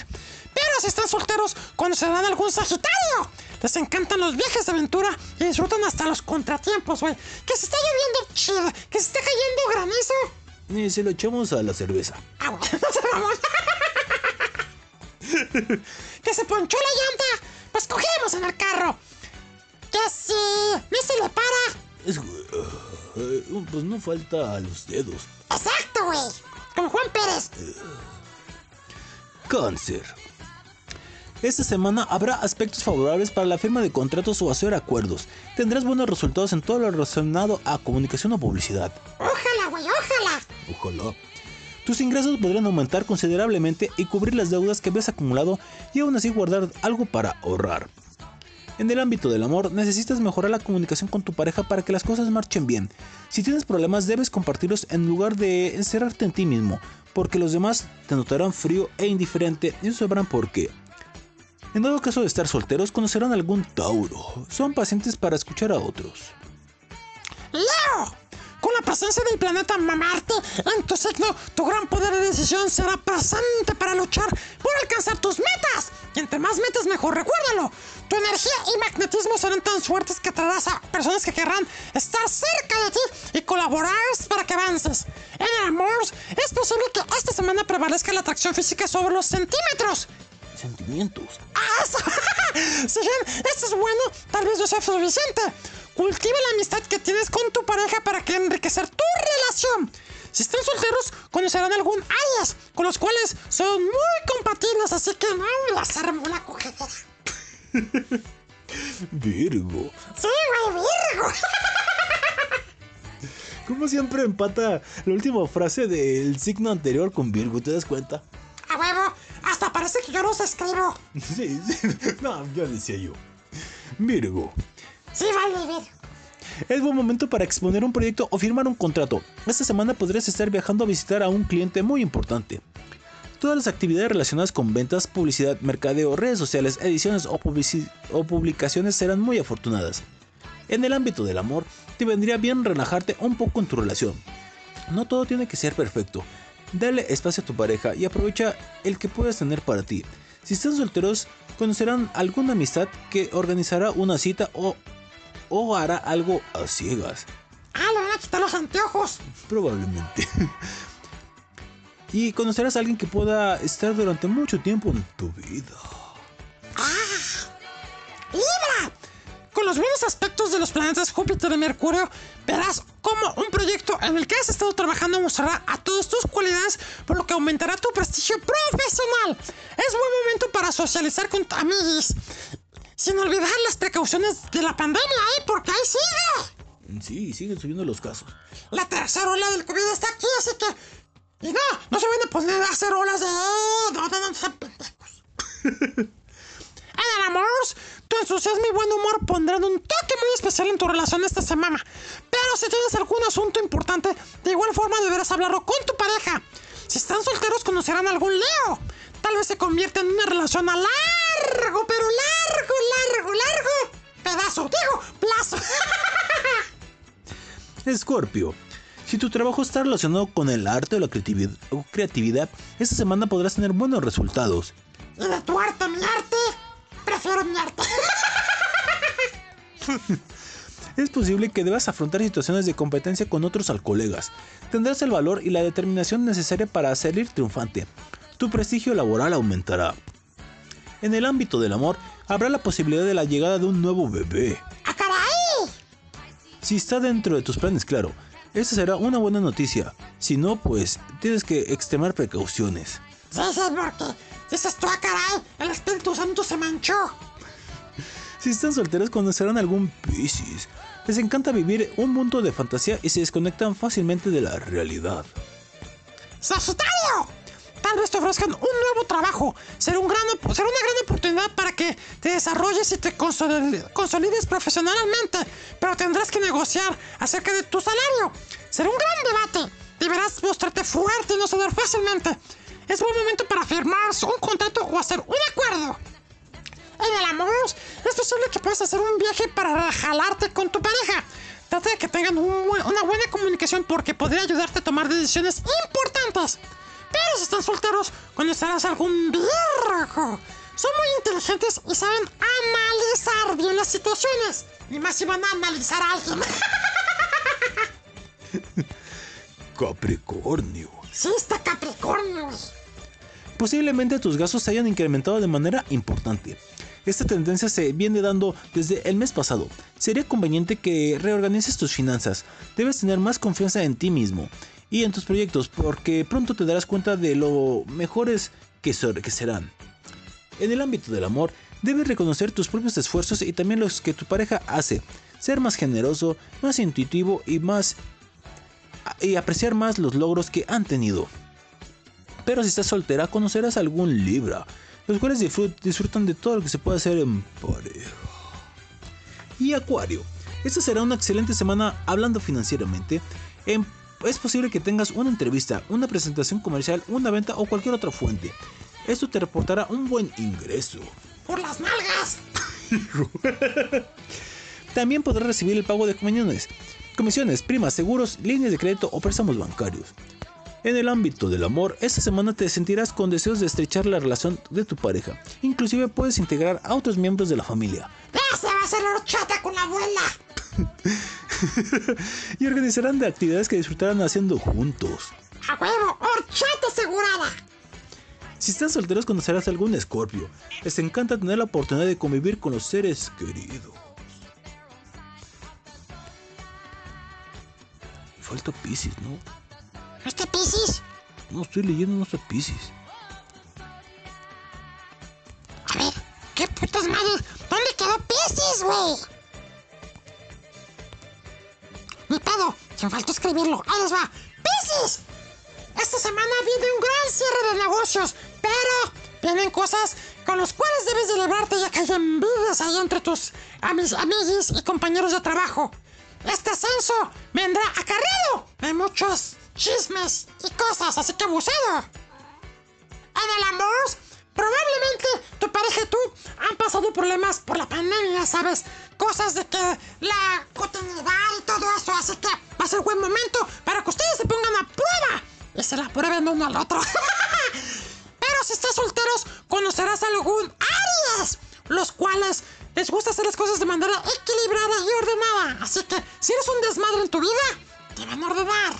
Pero si están solteros, conocerán algún Sagitario. Les encantan los viajes de aventura y disfrutan hasta los contratiempos, güey. Que se está lloviendo chido, que se está cayendo granizo.
Y se lo echamos a la cerveza.
Ah, no se vamos. que se ponchó la llanta. Pues cogemos en el carro. Que si no se le para.
Es- eh, pues no falta a los dedos.
Exacto, güey. Como Juan Pérez.
Cáncer. Esta semana habrá aspectos favorables para la firma de contratos o hacer acuerdos. Tendrás buenos resultados en todo lo relacionado a comunicación o publicidad.
Ojalá, güey, ojalá.
Ojalá. Tus ingresos podrían aumentar considerablemente y cubrir las deudas que ves acumulado y aún así guardar algo para ahorrar. En el ámbito del amor, necesitas mejorar la comunicación con tu pareja para que las cosas marchen bien. Si tienes problemas, debes compartirlos en lugar de encerrarte en ti mismo, porque los demás te notarán frío e indiferente y no sabrán por qué. En dado caso de estar solteros, conocerán algún Tauro. Son pacientes para escuchar a otros.
Con la presencia del planeta Marte en tu signo, tu gran poder de decisión será presente para luchar por alcanzar tus metas. Y entre más metas, mejor. Recuérdalo. Tu energía y magnetismo serán tan fuertes que atraerás a personas que querrán estar cerca de ti y colaborar para que avances. En el amor, es posible que esta semana prevalezca la atracción física sobre los centímetros.
Sentimientos.
¡Ah, eso! si bien esto es bueno, tal vez no sea suficiente. Cultiva la amistad que tienes con tu pareja para que enriquecer tu relación. Si están solteros, conocerán algún alias con los cuales son muy compatibles, así que no las armo la cogedera.
Virgo.
Sí, güey, Virgo.
Como siempre empata la última frase del signo anterior con Virgo, ¿te das cuenta?
A huevo, hasta parece que yo los escribo.
Sí, sí. No, yo decía yo. Virgo.
Sí, vale, Virgo.
Es buen momento para exponer un proyecto o firmar un contrato. Esta semana podrías estar viajando a visitar a un cliente muy importante. Todas las actividades relacionadas con ventas, publicidad, mercadeo, redes sociales, ediciones o publicaciones serán muy afortunadas. En el ámbito del amor, te vendría bien relajarte un poco en tu relación. No todo tiene que ser perfecto. Dale espacio a tu pareja y aprovecha el que puedas tener para ti. Si están solteros, conocerán alguna amistad que organizará una cita o, o hará algo a ciegas.
Ah, le van a quitar los anteojos.
Probablemente. y conocerás a alguien que pueda estar durante mucho tiempo en tu vida.
¡Libra! Con los buenos aspectos de los planetas Júpiter y Mercurio, verás cómo un proyecto en el que has estado trabajando mostrará a todas tus cualidades, por lo que aumentará tu prestigio profesional. Es buen momento para socializar con amigos. Sin olvidar las precauciones de la pandemia, ¿eh? Porque ahí sigue.
Sí, siguen subiendo los casos.
La tercera ola del COVID está aquí, así que. Y no, no se van a poner a hacer olas de. No, no, no, tu entusiasmo y buen humor pondrán un toque muy especial en tu relación esta semana. Pero si tienes algún asunto importante, de igual forma deberás hablarlo con tu pareja. Si están solteros, conocerán algún Leo. Tal vez se convierta en una relación a largo, pero largo, largo, largo. Pedazo, digo, plazo.
Escorpio. Si tu trabajo está relacionado con el arte o la creatividad, o creatividad, esta semana podrás tener buenos resultados.
Y de tu arte, mi arte, prefiero mi arte.
Es posible que debas afrontar situaciones de competencia con otros al colegas. Tendrás el valor y la determinación necesaria para salir triunfante. Tu prestigio laboral aumentará. En el ámbito del amor, habrá la posibilidad de la llegada de un nuevo bebé.
¡Ah, caray!
Si está dentro de tus planes, claro, esta será una buena noticia. Si no, pues tienes que extremar precauciones.
Sí, sí, porque dices tú, ah, caray, el Espíritu Santo se manchó.
Si están solteros conocerán algún Piscis. Les encanta vivir un mundo de fantasía y se desconectan fácilmente de la realidad.
¡Sagitario! Tal vez te ofrezcan un nuevo trabajo. Será, un gran, será una gran oportunidad para que te desarrolles y te consoli- consolides profesionalmente. Pero tendrás que negociar acerca de tu salario. Será un gran debate. Deberás mostrarte fuerte y no ceder fácilmente. Es buen momento para firmar un contrato o hacer un acuerdo. En el amor, es posible que puedas hacer un viaje para jalarte con tu pareja. Trata de que tengan una buena comunicación porque podría ayudarte a tomar decisiones importantes. Pero si están solteros, conocerás algún virgo. Son muy inteligentes y saben analizar bien las situaciones. Y más si van a analizar a alguien.
Capricornio.
sí, está Capricornio.
Posiblemente tus gastos se hayan incrementado de manera importante. Esta tendencia se viene dando desde el mes pasado. Sería conveniente que reorganices tus finanzas. Debes tener más confianza en ti mismo y en tus proyectos porque pronto te darás cuenta de lo mejores que, que serán. En el ámbito del amor, debes reconocer tus propios esfuerzos y también los que tu pareja hace. Ser más generoso, más intuitivo y más y apreciar más los logros que han tenido. Pero si estás soltera, conocerás algún Libra, los cuales disfrut- disfrutan de todo lo que se puede hacer en pareja. Y Acuario, esta será una excelente semana hablando financieramente. En- es posible que tengas una entrevista, una presentación comercial, una venta o cualquier otra fuente. Esto te reportará un buen ingreso.
Por las nalgas.
También podrás recibir el pago de comisiones, comisiones, primas, seguros, líneas de crédito o préstamos bancarios. En el ámbito del amor, esta semana te sentirás con deseos de estrechar la relación de tu pareja. Inclusive puedes integrar a otros miembros de la familia.
Va a horchata con la abuela.
y organizarán de actividades que disfrutarán haciendo juntos.
A huevo, horchata asegurada.
Si están solteros conocerás a algún escorpio. Les encanta tener la oportunidad de convivir con los seres queridos. Falta Pisces, ¿no?
¿Este Piscis?
No estoy leyendo nuestra Pisces.
A ver, ¿qué putas madres? ¿Dónde quedó Piscis, güey? Ni faltó escribirlo. Ahí les va. ¡Piscis! Esta semana viene un gran cierre de negocios, pero vienen cosas con las cuales debes de librarte ya que hay envidias ahí entre tus amiguis y compañeros de trabajo. Este ascenso vendrá acarreado de muchos chismes y cosas, así que bucedo. En probablemente tu pareja y tú han pasado problemas por la pandemia, ¿sabes? Cosas de que la continuidad y todo eso, así que va a ser buen momento para que ustedes se pongan a prueba y se la prueben uno al otro. Pero si estás solteros, conocerás algún Aries, los cuales les gusta hacer las cosas de manera equilibrada y ordenada. Así que si eres un desmadre en tu vida, te van a ordenar.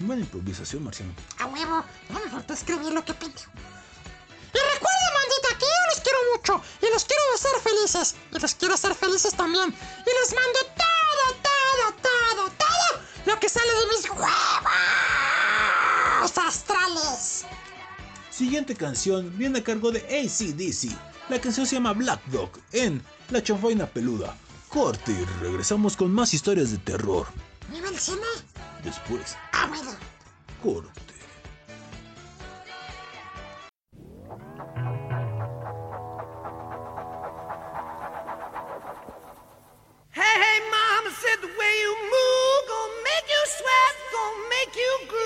Buena improvisación, Marciano.
A huevo, no me falta escribir lo que pidió. Y recuerda, mandita, que yo los quiero mucho y los quiero hacer felices. Y los quiero hacer felices también. Y les mando todo, todo, todo, todo lo que sale de mis huevos astrales.
Siguiente canción viene a cargo de ACDC. La canción se llama Black Dog en La Chanfaina Peluda. Corte y regresamos con más historias de terror.
¿Viva el cine?
Después,
Ah, bueno.
corte.
You groove.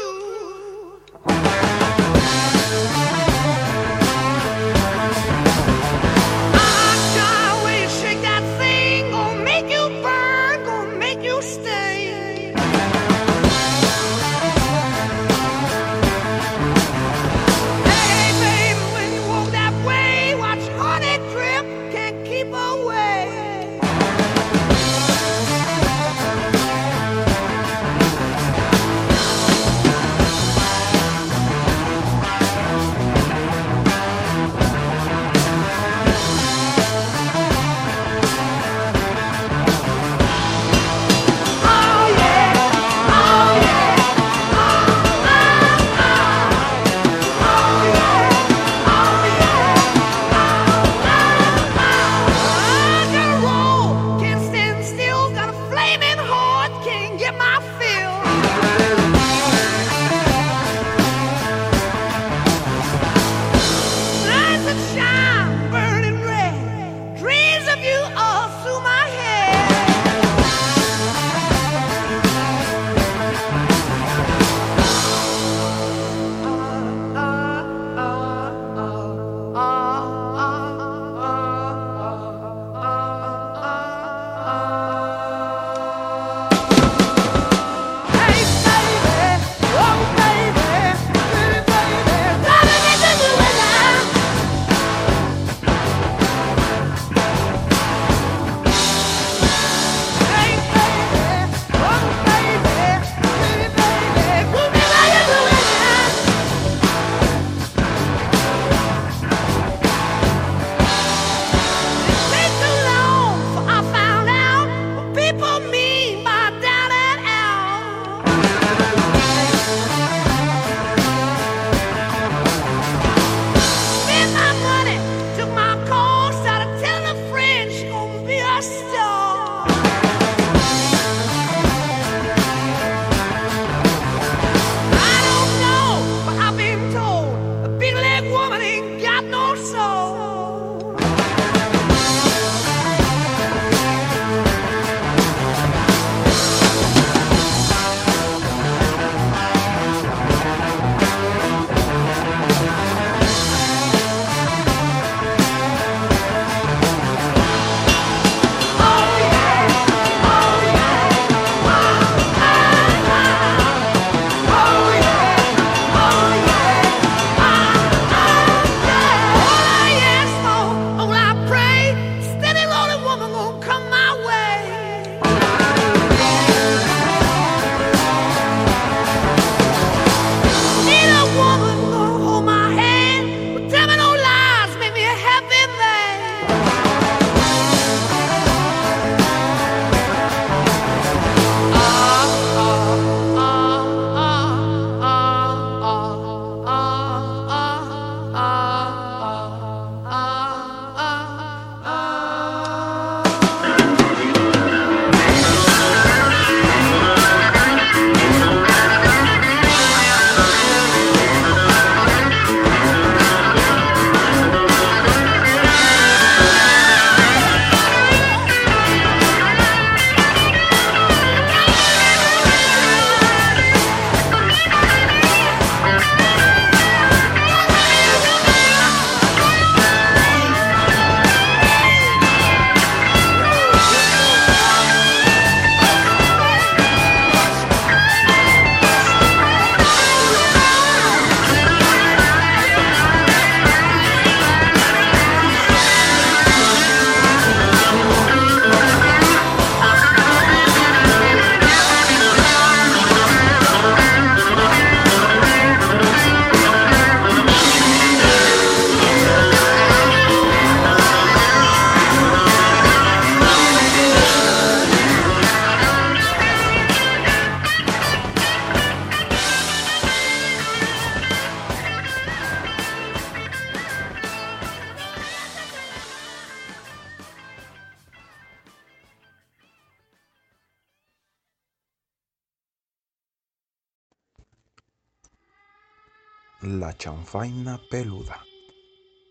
Peluda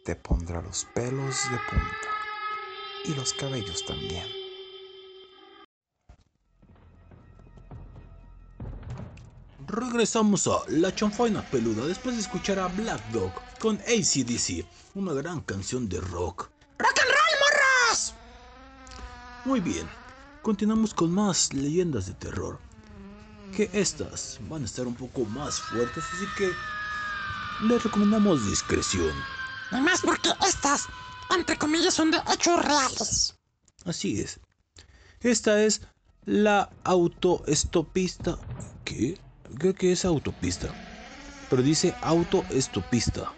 te pondrá los pelos de punta y los cabellos también.
Regresamos a La Chanfaina Peluda después de escuchar a Black Dog con ACDC, una gran canción de rock.
¡Rock and roll, morros!
Muy bien, continuamos con más leyendas de terror. Que estas van a estar un poco más fuertes, así que les recomendamos discreción.
Y más porque estas, entre comillas, son de hechos reales.
Así es. Esta es la autoestopista. ¿Qué? Creo que es autopista. Pero dice autoestopista.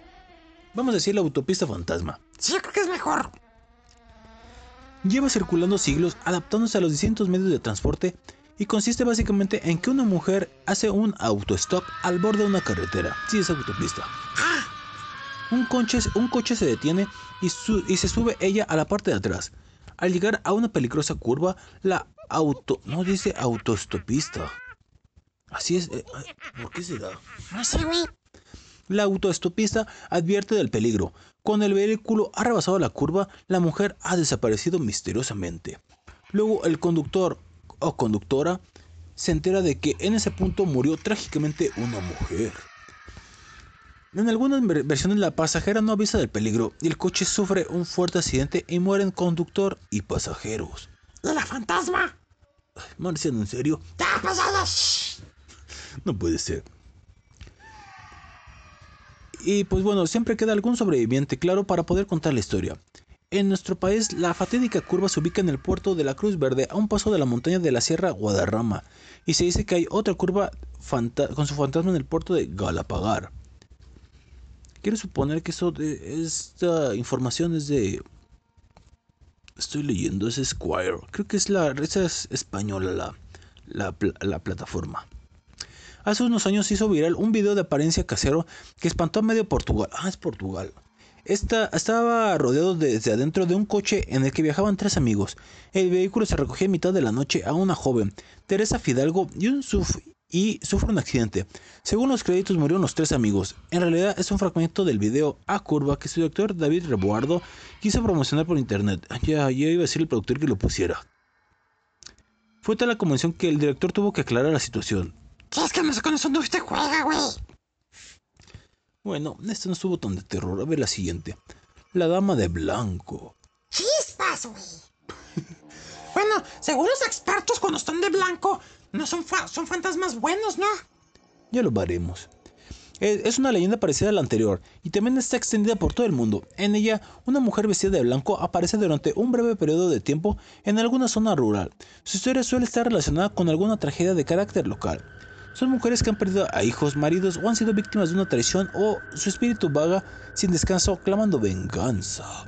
Vamos a decir la autopista fantasma.
Sí, creo que es mejor.
Lleva circulando siglos adaptándose a los distintos medios de transporte y consiste básicamente en que una mujer hace un autostop al borde de una carretera. Sí, es autopista. Un coche, un coche se detiene y, su- y se sube ella a la parte de atrás. Al llegar a una peligrosa curva, la auto... No dice autostopista. Así es... eh, ay, ¿Por qué?
No sé, güey.
La autoestopista advierte del peligro. Cuando el vehículo ha rebasado la curva, la mujer ha desaparecido misteriosamente. Luego el conductor o conductora se entera de que en ese punto murió trágicamente una mujer. En algunas ver- versiones la pasajera no avisa del peligro y el coche sufre un fuerte accidente y mueren conductor y pasajeros.
¿Y la fantasma?
Marciano, ¿en serio?
Ya, pesado. shh.
No puede ser. Y pues bueno, siempre queda algún sobreviviente, claro, para poder contar la historia. En nuestro país, la fatídica curva se ubica en el puerto de la Cruz Verde, a un paso de la montaña de la Sierra Guadarrama, y se dice que hay otra curva con su fantasma en el puerto de Galapagar. Quiero suponer que de- esta información es de... Estoy leyendo, es Squire. Creo que es la... Esa es española la, la, la plataforma. Hace unos años hizo viral un video de apariencia casero que espantó a medio Portugal. Ah, es Portugal. Esta, estaba rodeado desde adentro de un coche en el que viajaban tres amigos. El vehículo se recogía en mitad de la noche a una joven, Teresa Fidalgo, y, un y sufre un accidente. Según los créditos murieron los tres amigos. En realidad es un fragmento del video A Curva que su director David Reboardo quiso promocionar por internet. Ah, Ya, ya iba a decir el productor que lo pusiera. Fue tal la convención que el director tuvo que aclarar la situación.
Si es que con eso no usted juega, güey.
Bueno, esta no estuvo tan de terror. A ver la siguiente. La dama de blanco.
Chispas, güey. bueno, según los expertos, cuando están de blanco, no son, fa- son fantasmas buenos, ¿no?
Ya lo veremos. Eh, Es una leyenda parecida a la anterior y también está extendida por todo el mundo. En ella, una mujer vestida de blanco aparece durante un breve periodo de tiempo en alguna zona rural. Su historia suele estar relacionada con alguna tragedia de carácter local. Son mujeres que han perdido a hijos, maridos o han sido víctimas de una traición o su espíritu vaga sin descanso clamando venganza.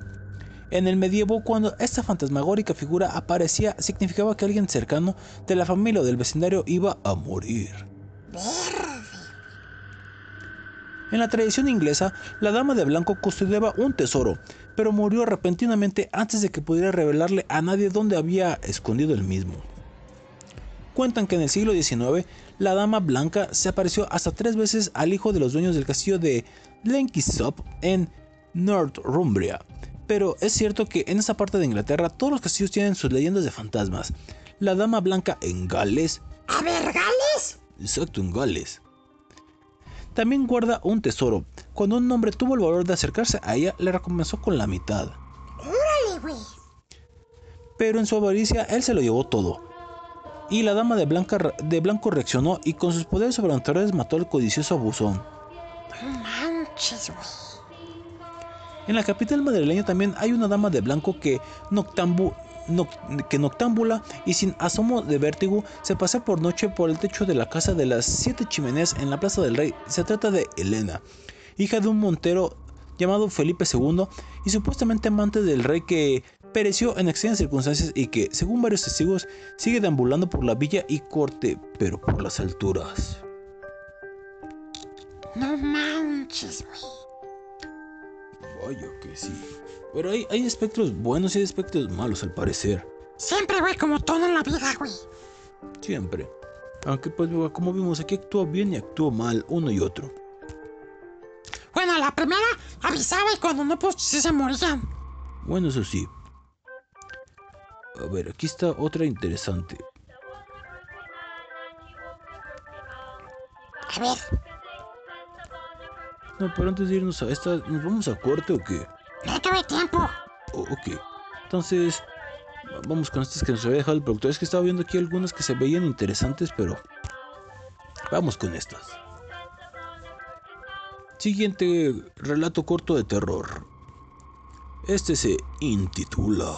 En el medievo, cuando esta fantasmagórica figura aparecía, significaba que alguien cercano de la familia o del vecindario iba a morir. En la tradición inglesa, la dama de blanco custodiaba un tesoro, pero murió repentinamente antes de que pudiera revelarle a nadie dónde había escondido el mismo. Cuentan que en el siglo XIX, la dama blanca se apareció hasta tres veces al hijo de los dueños del castillo de Blenkinsop en Northumbria. Pero es cierto que en esa parte de Inglaterra todos los castillos tienen sus leyendas de fantasmas. La dama blanca en Gales,
A ver, Gales.
exacto en Gales, también guarda un tesoro. Cuando un hombre tuvo el valor de acercarse a ella, le recompensó con la mitad. Pero en su avaricia, él se lo llevó todo. Y la dama de, blanca, de blanco reaccionó y con sus poderes sobrenaturales mató al codicioso abusón.
Manches.
En la capital madrileña también hay una dama de blanco que, noctambu- noc- que noctámbula y sin asomo de vértigo se pasa por noche por el techo de la casa de las siete chimeneas en la Plaza del Rey. Se trata de Elena, hija de un montero llamado Felipe II y supuestamente amante del rey que pereció en extrañas circunstancias y que, según varios testigos, sigue deambulando por la villa y corte, pero por las alturas.
No manches.
Vaya que sí. Pero hay, hay espectros buenos y hay espectros malos al parecer.
Siempre, güey, como todo en la vida, güey.
Siempre. Aunque pues como vimos aquí actúa bien y actúa mal uno y otro.
la primera avisaba y cuando no, pues sí se morían.
Bueno, eso sí. A ver, aquí está otra interesante.
A ver,
No, pero antes de irnos a esta, ¿nos vamos a corte o qué?
no tuve tiempo.
O- ok. Entonces, vamos con estas que nos había dejado el productor. Es que estaba viendo aquí algunas que se veían interesantes, pero vamos con estas. Siguiente relato corto de terror. Este se intitula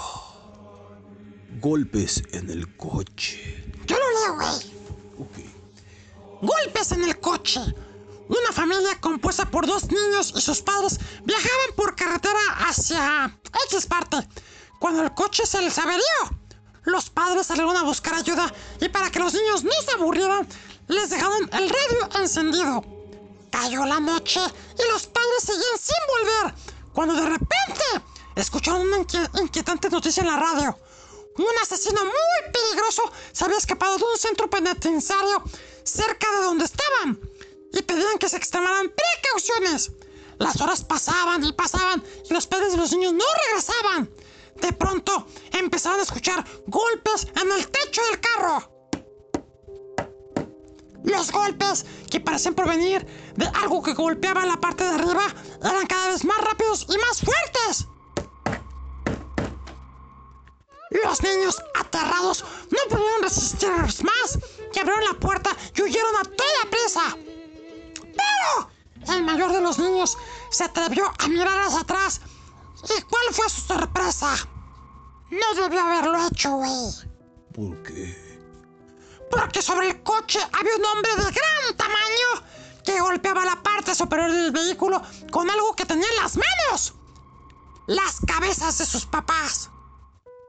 Golpes en el coche.
Yo lo leo, güey.
Ok.
Golpes en el coche. Una familia compuesta por dos niños y sus padres viajaban por carretera hacia X parte. Cuando el coche se les averió, los padres salieron a buscar ayuda y para que los niños no se aburrieran, les dejaron el radio encendido. Cayó la noche y los padres seguían sin volver, cuando de repente escucharon una inquie- inquietante noticia en la radio. Un asesino muy peligroso se había escapado de un centro penitenciario cerca de donde estaban y pedían que se extremaran precauciones. Las horas pasaban y pasaban y los padres de los niños no regresaban. De pronto empezaron a escuchar golpes en el techo del carro. Los golpes, que parecían provenir de algo que golpeaba la parte de arriba, eran cada vez más rápidos y más fuertes. Los niños, aterrados, no pudieron resistir más y abrieron la puerta y huyeron a toda prisa. Pero el mayor de los niños se atrevió a mirar hacia atrás. ¿Y cuál fue su sorpresa? No debió haberlo hecho, güey.
¿Por qué?
Porque sobre el coche había un hombre de gran tamaño que golpeaba la parte superior del vehículo con algo que tenía en las manos. Las cabezas de sus papás.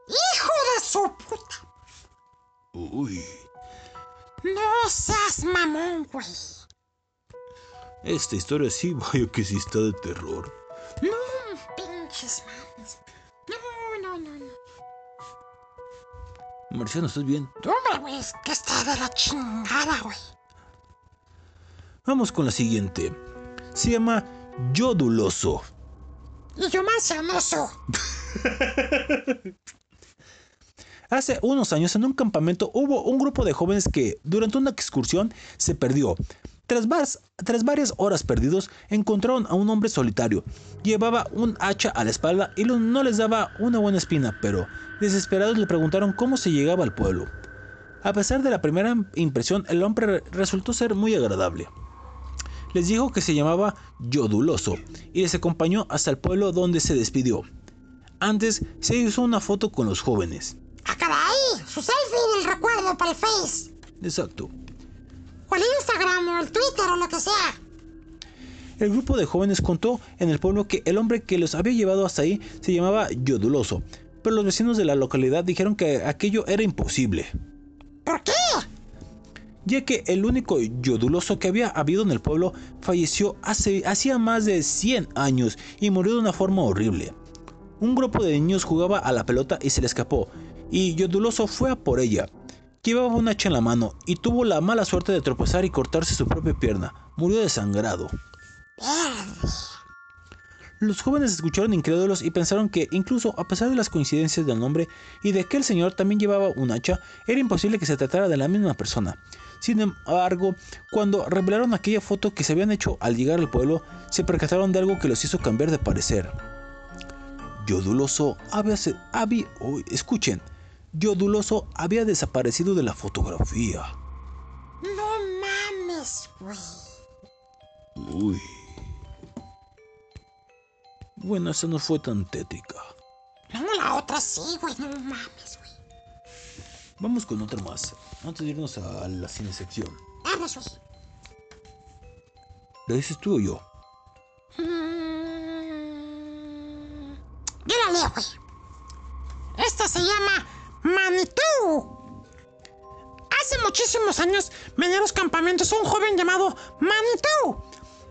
¡Hijo de su puta!
Uy.
No seas mamón, güey.
Esta historia sí, vaya que sí está de terror.
No, pinches mames. No, no, no, no.
Marciano, ¿estás bien?
Hombre, güey, es que está de la chingada, güey.
Vamos con la siguiente. Se llama Yoduloso.
Y yo marcianoso.
Hace unos años en un campamento hubo un grupo de jóvenes que durante una excursión se perdió. Tras, varias horas perdidos encontraron a un hombre solitario. Llevaba un hacha a la espalda y no les daba una buena espina, pero desesperados le preguntaron cómo se llegaba al pueblo. A pesar de la primera impresión, el hombre re- resultó ser muy agradable. Les dijo que se llamaba Yoduloso y les acompañó hasta el pueblo donde se despidió. Antes se hizo una foto con los jóvenes.
¡Ah, caray! Su selfie del recuerdo para el Face.
Exacto.
O el Instagram o el Twitter o lo que sea.
El grupo de jóvenes contó en el pueblo que el hombre que los había llevado hasta ahí se llamaba Yoduloso, pero los vecinos de la localidad dijeron que aquello era imposible,
¿Por qué?
ya que el único Yoduloso que había habido en el pueblo falleció hace hacía más de 100 años y murió de una forma horrible. Un grupo de niños jugaba a la pelota y se le escapó, y Yoduloso fue a por ella. Llevaba un hacha en la mano y tuvo la mala suerte de tropezar y cortarse su propia pierna. Murió desangrado. Los jóvenes escucharon incrédulos y pensaron que, incluso a pesar de las coincidencias del nombre y de que el señor también llevaba un hacha, era imposible que se tratara de la misma persona. Sin embargo, cuando revelaron aquella foto que se habían hecho al llegar al pueblo, se percataron de algo que los hizo cambiar de parecer. Yoduloso había... escuchen, Yoduloso había desaparecido de la fotografía.
No mames, güey.
Uy. Bueno, esa no fue tan tétrica.
No, la otra sí, güey. No mames, güey.
Vamos con otra más, antes de irnos a la cine sección.
Vamos, güey.
¿La dices tú o yo?
Mm, Yo la leo, güey. Esta se llama Manitou. Hace muchísimos años venía a los campamentos un joven llamado Manitou.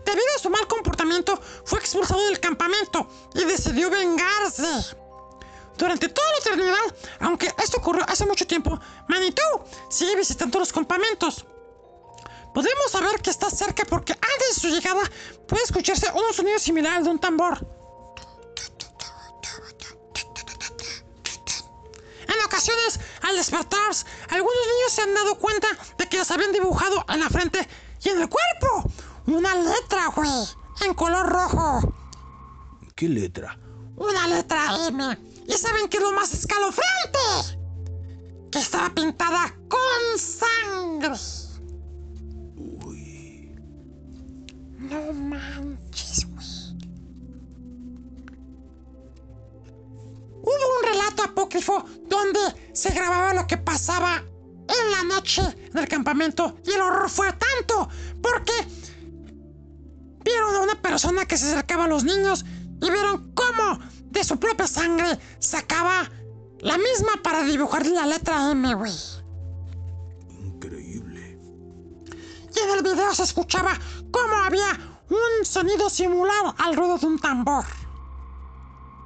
Debido a su mal comportamiento, fue expulsado del campamento y decidió vengarse. Durante toda la eternidad, aunque esto ocurrió hace mucho tiempo, Manitou sigue visitando los campamentos. Podemos saber que está cerca porque antes de su llegada puede escucharse un sonido similar al de un tambor. En ocasiones, al despertar, algunos niños se han dado cuenta de que les habían dibujado en la frente y en el cuerpo una letra, güey, en color rojo.
¿Qué letra?
Una letra M. ¿Y saben qué es lo más escalofriante? Que estaba pintada con sangre.
Uy.
No manches, Hubo un relato apócrifo donde se grababa lo que pasaba en la noche en el campamento y el horror fue tanto porque vieron a una persona que se acercaba a los niños y vieron cómo de su propia sangre sacaba la misma para dibujar la letra M, güey.
Increíble.
Y en el video se escuchaba cómo había un sonido similar al ruido de un tambor.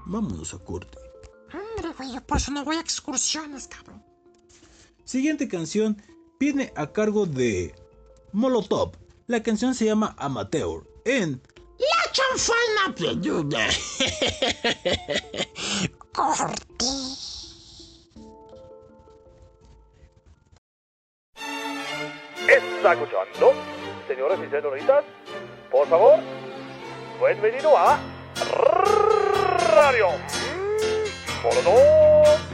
Vámonos a corte.
Hombre, güey, yo por eso no voy a excursiones, cabrón.
Siguiente canción viene a cargo de Molotov. La canción se llama Amateur en
La chanfaina peluda. Corte.
¿Está escuchando? Señores y señoritas, por favor, bienvenido a Radio Molotov.
Vivimos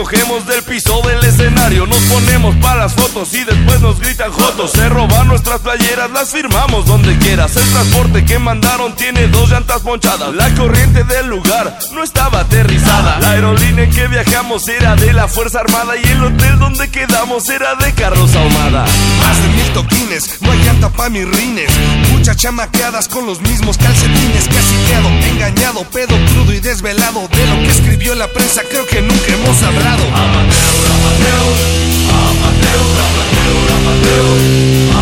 luego recogemos del piso las firmamos donde quieras. El transporte que mandaron tiene dos llantas ponchadas. La corriente del lugar no estaba aterrizada. La aerolínea en que viajamos era de la Fuerza Armada y el hotel donde quedamos era de Carlos Ahumada.
Más de mil toquines, no hay llanta pa' mis rines. Muchas chamaqueadas con los mismos calcetines. Casi quedo engañado, pedo crudo y desvelado. De lo que escribió la prensa, creo que nunca hemos hablado.
Now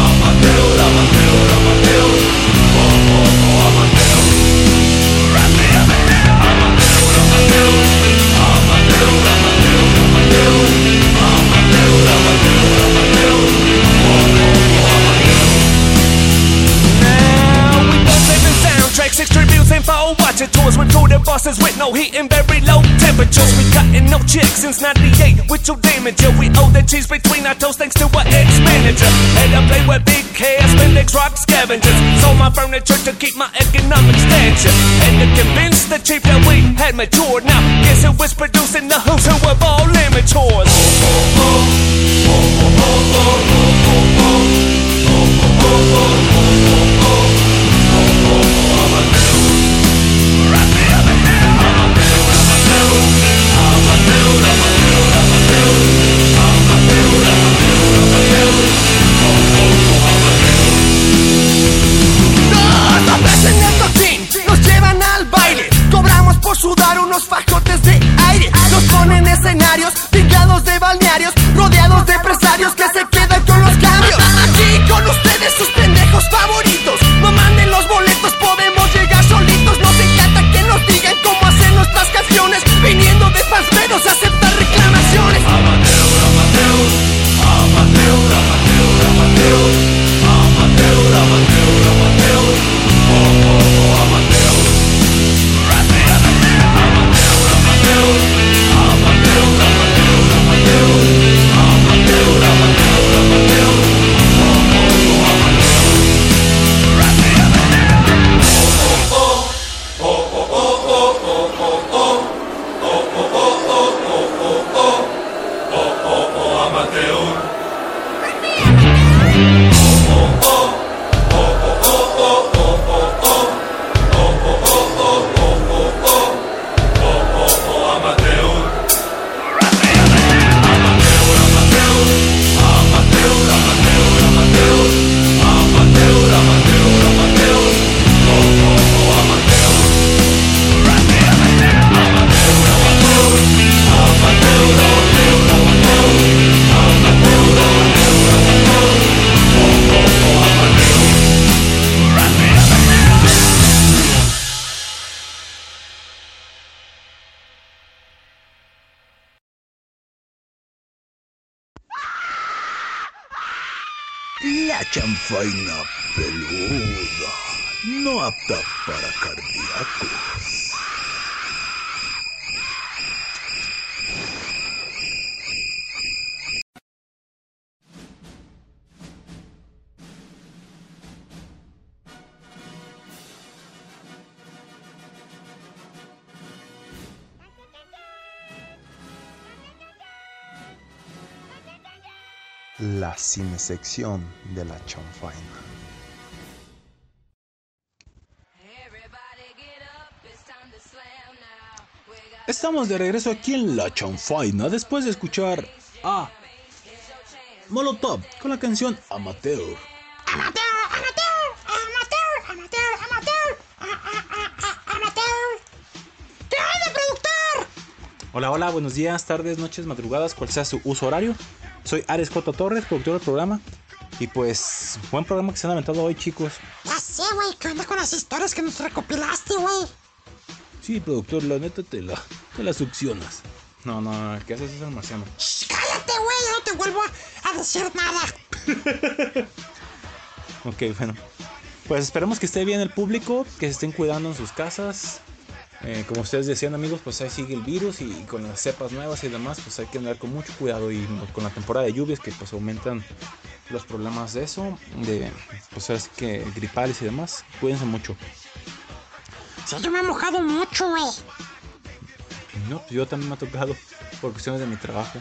and very low temperatures. We cutting no chicks since 98 with your damage. Yeah, we owe the cheese between our toes thanks to our ex-manager. Had to play with big cash, Mendex rock scavengers. Sold my furniture to keep my economic stature. And to convince the chief that we had matured. Now, guess who was producing the who's who of all amateurs?
Nos ofrecen Rodeados de empresarios que se quedan con los cambios. Aquí con ustedes sus pendejos favoritos
La cinesección de la chanfaina.
Estamos de regreso aquí en La Chanfaina después de escuchar a Molotov con la canción Amateur.
Amateur, amateur, amateur, amateur, amateur, a- a- a- a- amateur. ¿Qué onda, productor?
Hola, hola, buenos días, tardes, noches, madrugadas, cual sea su uso horario. Soy Ares J. Torres, productor del programa. Y pues, buen programa que se han aventado hoy, chicos.
Ya sé, güey, ¿qué onda con las historias que nos recopilaste, güey?
Sí, productor, la neta te la, te la succionas. No, no, ¿qué haces eso, marciano?
Shh, cállate, güey, no te vuelvo a, a decir nada.
Ok, bueno. Pues esperemos que esté bien el público, que se estén cuidando en sus casas. Eh, como ustedes decían amigos, pues ahí sigue el virus y con las cepas nuevas y demás, pues hay que andar con mucho cuidado y con la temporada de lluvias que pues aumentan los problemas de eso, de pues es que gripales y demás. Cuídense mucho.
Sí, yo me he mojado mucho, güey.
No, pues yo también me ha tocado por cuestiones de mi trabajo.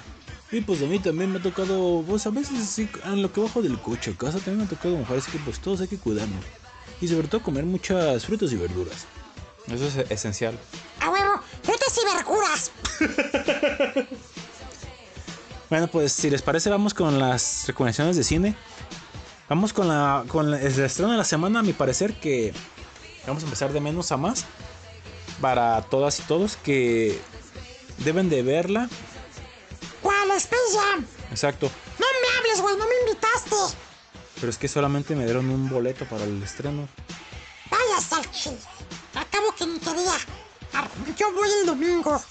Y pues a mí también me ha tocado, pues a veces sí, en lo que bajo del coche a casa también me ha tocado mojar, así que pues todos hay que cuidarnos. Y sobre todo comer muchas frutas y verduras. Eso es esencial.
A huevo, frutas y verduras.
Bueno, pues si les parece, vamos con las recomendaciones de cine. Vamos con la con la- el estreno de la semana, a mi parecer, que vamos a empezar de menos a más. Para todas y todos que deben de verla.
¿Cuál? Space Jam.
Exacto.
No me hables, güey, no me invitaste.
Pero es que solamente me dieron un boleto para el estreno.
Vaya al Ah, Yo voy el domingo.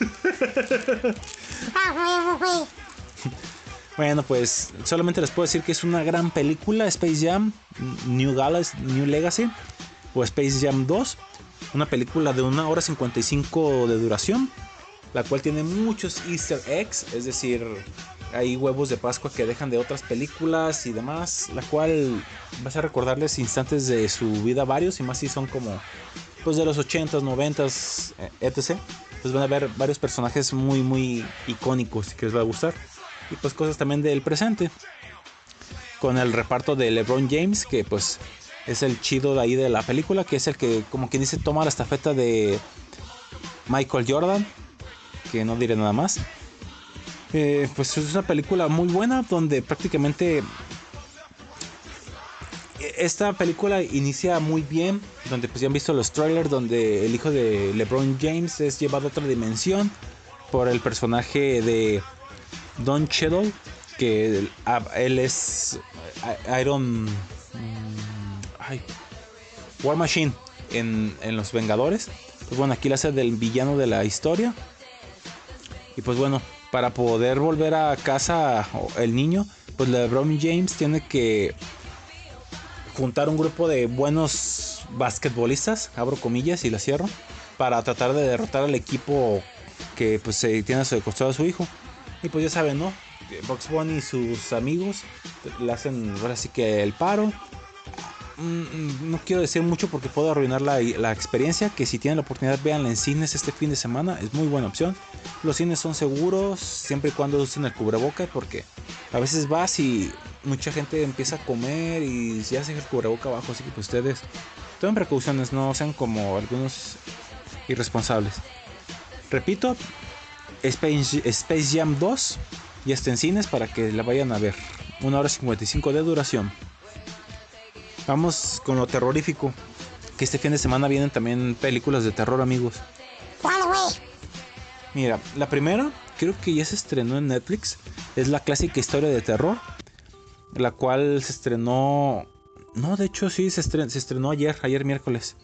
ah, huevo, güey.
Bueno, pues solamente les puedo decir que es una gran película, Space Jam, New Galaxy, New Legacy o Space Jam 2, una película de una hora 55 de duración, la cual tiene muchos easter eggs, es decir, hay huevos de Pascua que dejan de otras películas y demás, la cual vas a recordarles instantes de su vida varios y más si son como pues de los 80s, 90s, eh, etc. Pues van a ver varios personajes muy muy icónicos que les va a gustar y pues cosas también del presente. Con el reparto de LeBron James, que pues es el chido de ahí de la película, que es el que como quien dice toma la estafeta de Michael Jordan, que no diré nada más. Eh, pues es una película muy buena donde prácticamente esta película inicia muy bien, donde pues ya han visto los trailers, donde el hijo de LeBron James es llevado a otra dimensión por el personaje de Don Cheadle, que él, es eh, Iron mm, ay, War Machine en, en Los Vengadores. Pues bueno, aquí la hace del villano de la historia. Y pues bueno, para poder volver a casa el niño, pues LeBron James tiene que juntar un grupo de buenos basquetbolistas, abro comillas y la cierro, para tratar de derrotar al equipo que pues tiene a su costado a su hijo. Y pues ya saben, ¿no? Box Bunny y sus amigos le hacen ahora sí que el paro. Mm, No quiero decir mucho porque puedo arruinar la, la experiencia. Que si tienen la oportunidad, véanla en cines este fin de semana. Es muy buena opción. Los cines son seguros siempre y cuando usen el cubreboca. Porque a veces vas y mucha gente empieza a comer y ya se el cubreboca abajo. Así que pues ustedes tomen precauciones, no sean como algunos irresponsables. Repito, Space, Space Jam 2 ya está en cines para que la vayan a ver. Una hora 55 de duración. Vamos con lo terrorífico. Que este fin de semana vienen también películas de terror, amigos.
¿Cuál, güey?
Mira, la primera creo que ya se estrenó en Netflix. Es la clásica historia de terror. La cual se estrenó... No, de hecho sí, se estrenó, se estrenó ayer, ayer miércoles.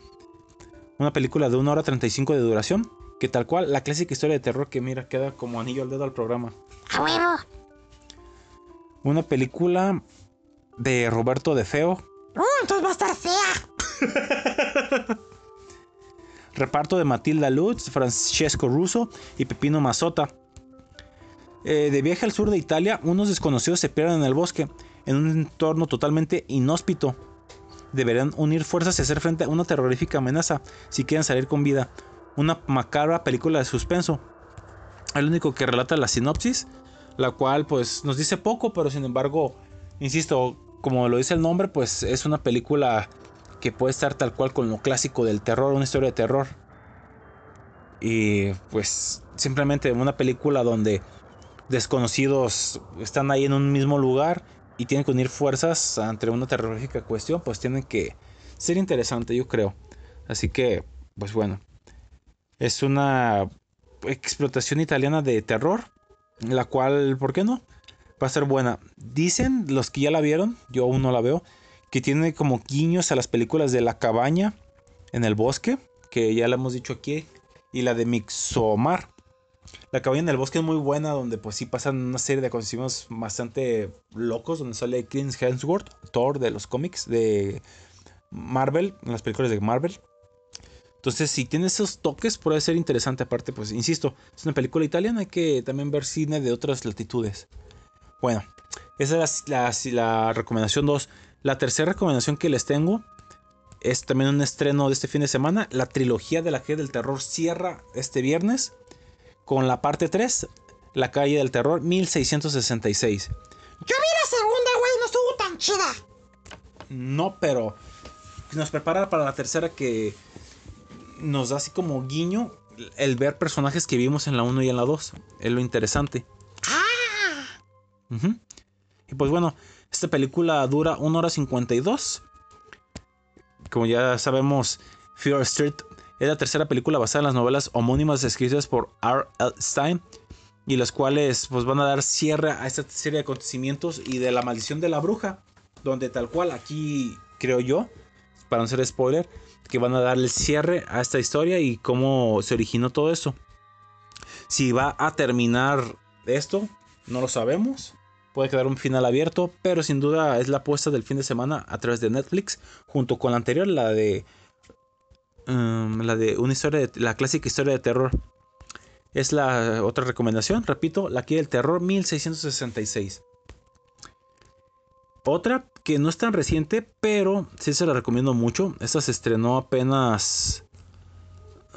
Una película de 1 hora 35 de duración. Que tal cual, la clásica historia de terror que mira, queda como anillo al dedo al programa.
A huevo.
Una película de Roberto De Feo.
Uh, entonces va a estar fea.
Reparto de Matilda Lutz, Francesco Russo y Pepino Mazzotta. Eh, de viaje al sur de Italia, unos desconocidos se pierden en el bosque, en un entorno totalmente inhóspito. Deberán unir fuerzas y hacer frente a una terrorífica amenaza si quieren salir con vida. Una macabra película de suspenso. El único que relata la sinopsis, la cual pues nos dice poco, pero sin embargo, insisto, como lo dice el nombre, pues es una película que puede estar tal cual con lo clásico del terror, una historia de terror. Y pues simplemente una película donde desconocidos están ahí en un mismo lugar y tienen que unir fuerzas ante una terrorífica cuestión, pues tienen que ser interesante, yo creo. Así que, pues bueno, es una explotación italiana de terror, la cual, ¿por qué no? Va a ser buena. Dicen los que ya la vieron, yo aún no la veo, que tiene como guiños a las películas de La cabaña en el bosque, que ya la hemos dicho aquí, y la de Mixomar. La cabaña en el bosque es muy buena, donde pues sí pasan una serie de acontecimientos bastante locos, donde sale Chris Hemsworth, Thor de los cómics de Marvel, en las películas de Marvel. Entonces, si tiene esos toques, puede ser interesante. Aparte, pues, insisto, es una película italiana, hay que también ver cine de otras latitudes. Bueno, esa es la, la, la recomendación 2. La tercera recomendación que les tengo es también un estreno de este fin de semana. La trilogía de la calle del terror cierra este viernes con la parte 3, La calle del terror 1666.
Yo vi la segunda, güey, no estuvo tan chida.
No, pero nos prepara para la tercera que nos da así como guiño el ver personajes que vimos en la 1 y en la 2. Es lo interesante.
Ah,
Ujú. Y pues bueno, esta película dura 1 hora 52. Como ya sabemos, Fear Street es la tercera película basada en las novelas homónimas escritas por R. L. Stein. Y las cuales pues van a dar cierre a esta serie de acontecimientos y de la maldición de la bruja. Donde tal cual aquí creo yo, para no ser spoiler, que van a dar el cierre a esta historia y cómo se originó todo eso. Si va a terminar esto, no lo sabemos. Puede quedar un final abierto, pero sin duda es la apuesta del fin de semana a través de Netflix, junto con la anterior, la de um, la de una historia de la clásica historia de terror. Es la otra recomendación, repito, la que del terror 1666. Otra que no es tan reciente, pero sí se la recomiendo mucho. Esta se estrenó apenas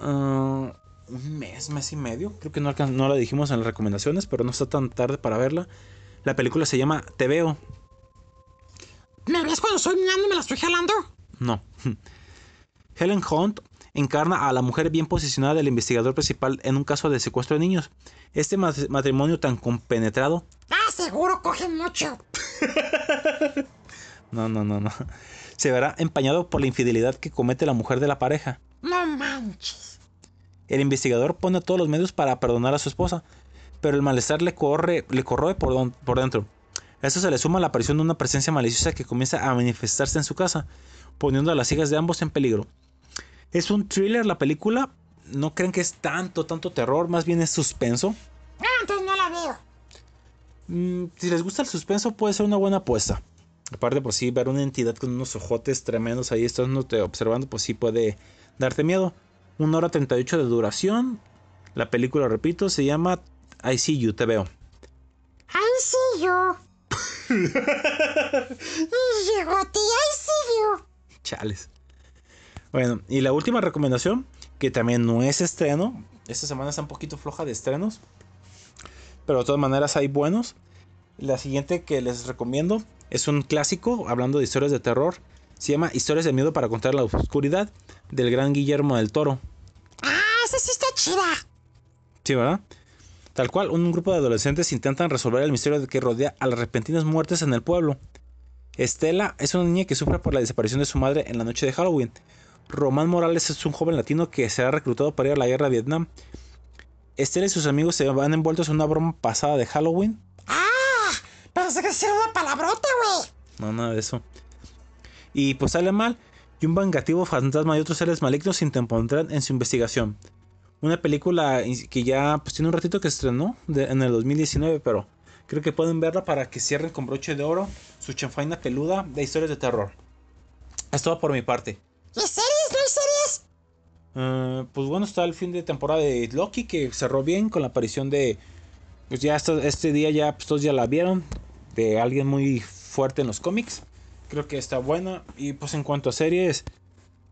uh, un mes, mes y medio. Creo que no, no la dijimos en las recomendaciones, pero no está tan tarde para verla. La película se llama Te veo.
¿Me ves cuando estoy mirando me la estoy jalando?
No. Helen Hunt encarna a la mujer bien posicionada del investigador principal en un caso de secuestro de niños. Este mat- matrimonio tan compenetrado.
Ah, seguro cogen mucho.
No, no, no, no. Se verá empañado por la infidelidad que comete la mujer de la pareja.
No manches.
El investigador pone todos los medios para perdonar a su esposa, pero el malestar le corre, le corroe por, don- por dentro. A esto se le suma la aparición de una presencia maliciosa que comienza a manifestarse en su casa, poniendo a las hijas de ambos en peligro. Es un thriller la película. No creen que es tanto, tanto terror, más bien es suspenso.
Ah, entonces no la veo.
Mm, si les gusta el suspenso, puede ser una buena apuesta. Aparte, pues sí, ver una entidad con unos ojotes tremendos ahí estándote observando, pues sí puede darte miedo. Una hora 38 de duración. La película, repito, se llama I See You, te veo.
Ay, sí, yo. y llegó ti, ay, sí, yo.
Chales. Bueno, y la última recomendación, que también no es estreno. Esta semana está un poquito floja de estrenos. Pero de todas maneras hay buenos. La siguiente que les recomiendo es un clásico, hablando de historias de terror. Se llama Historias de miedo para contar la oscuridad, del gran Guillermo del Toro.
Ah, esa sí está chida.
Sí, ¿verdad? Tal cual, un grupo de adolescentes intentan resolver el misterio de que rodea a las repentinas muertes en el pueblo. Estela es una niña que sufre por la desaparición de su madre en la noche de Halloween. Román Morales es un joven latino que será reclutado para ir a la guerra de Vietnam. Estela y sus amigos se van envueltos en una broma pasada de Halloween.
Ah, pensé que era una palabrota, güey.
No, nada de eso. Y pues sale mal, y un vengativo fantasma y otros seres malignos se interpondrán en su investigación. Una película que ya pues, tiene un ratito que estrenó de- en el 2019, pero Creo que pueden verla para que cierren con broche de oro su chanfaina peluda de historias de terror. Es todo por mi parte.
¿Y series? ¿No hay series?
Eh, pues bueno, está el fin de temporada de Loki que cerró bien con la aparición de. Pues ya esto- este día ya pues, todos ya la vieron. De alguien muy fuerte en los cómics. Creo que está buena. Y pues en cuanto a series.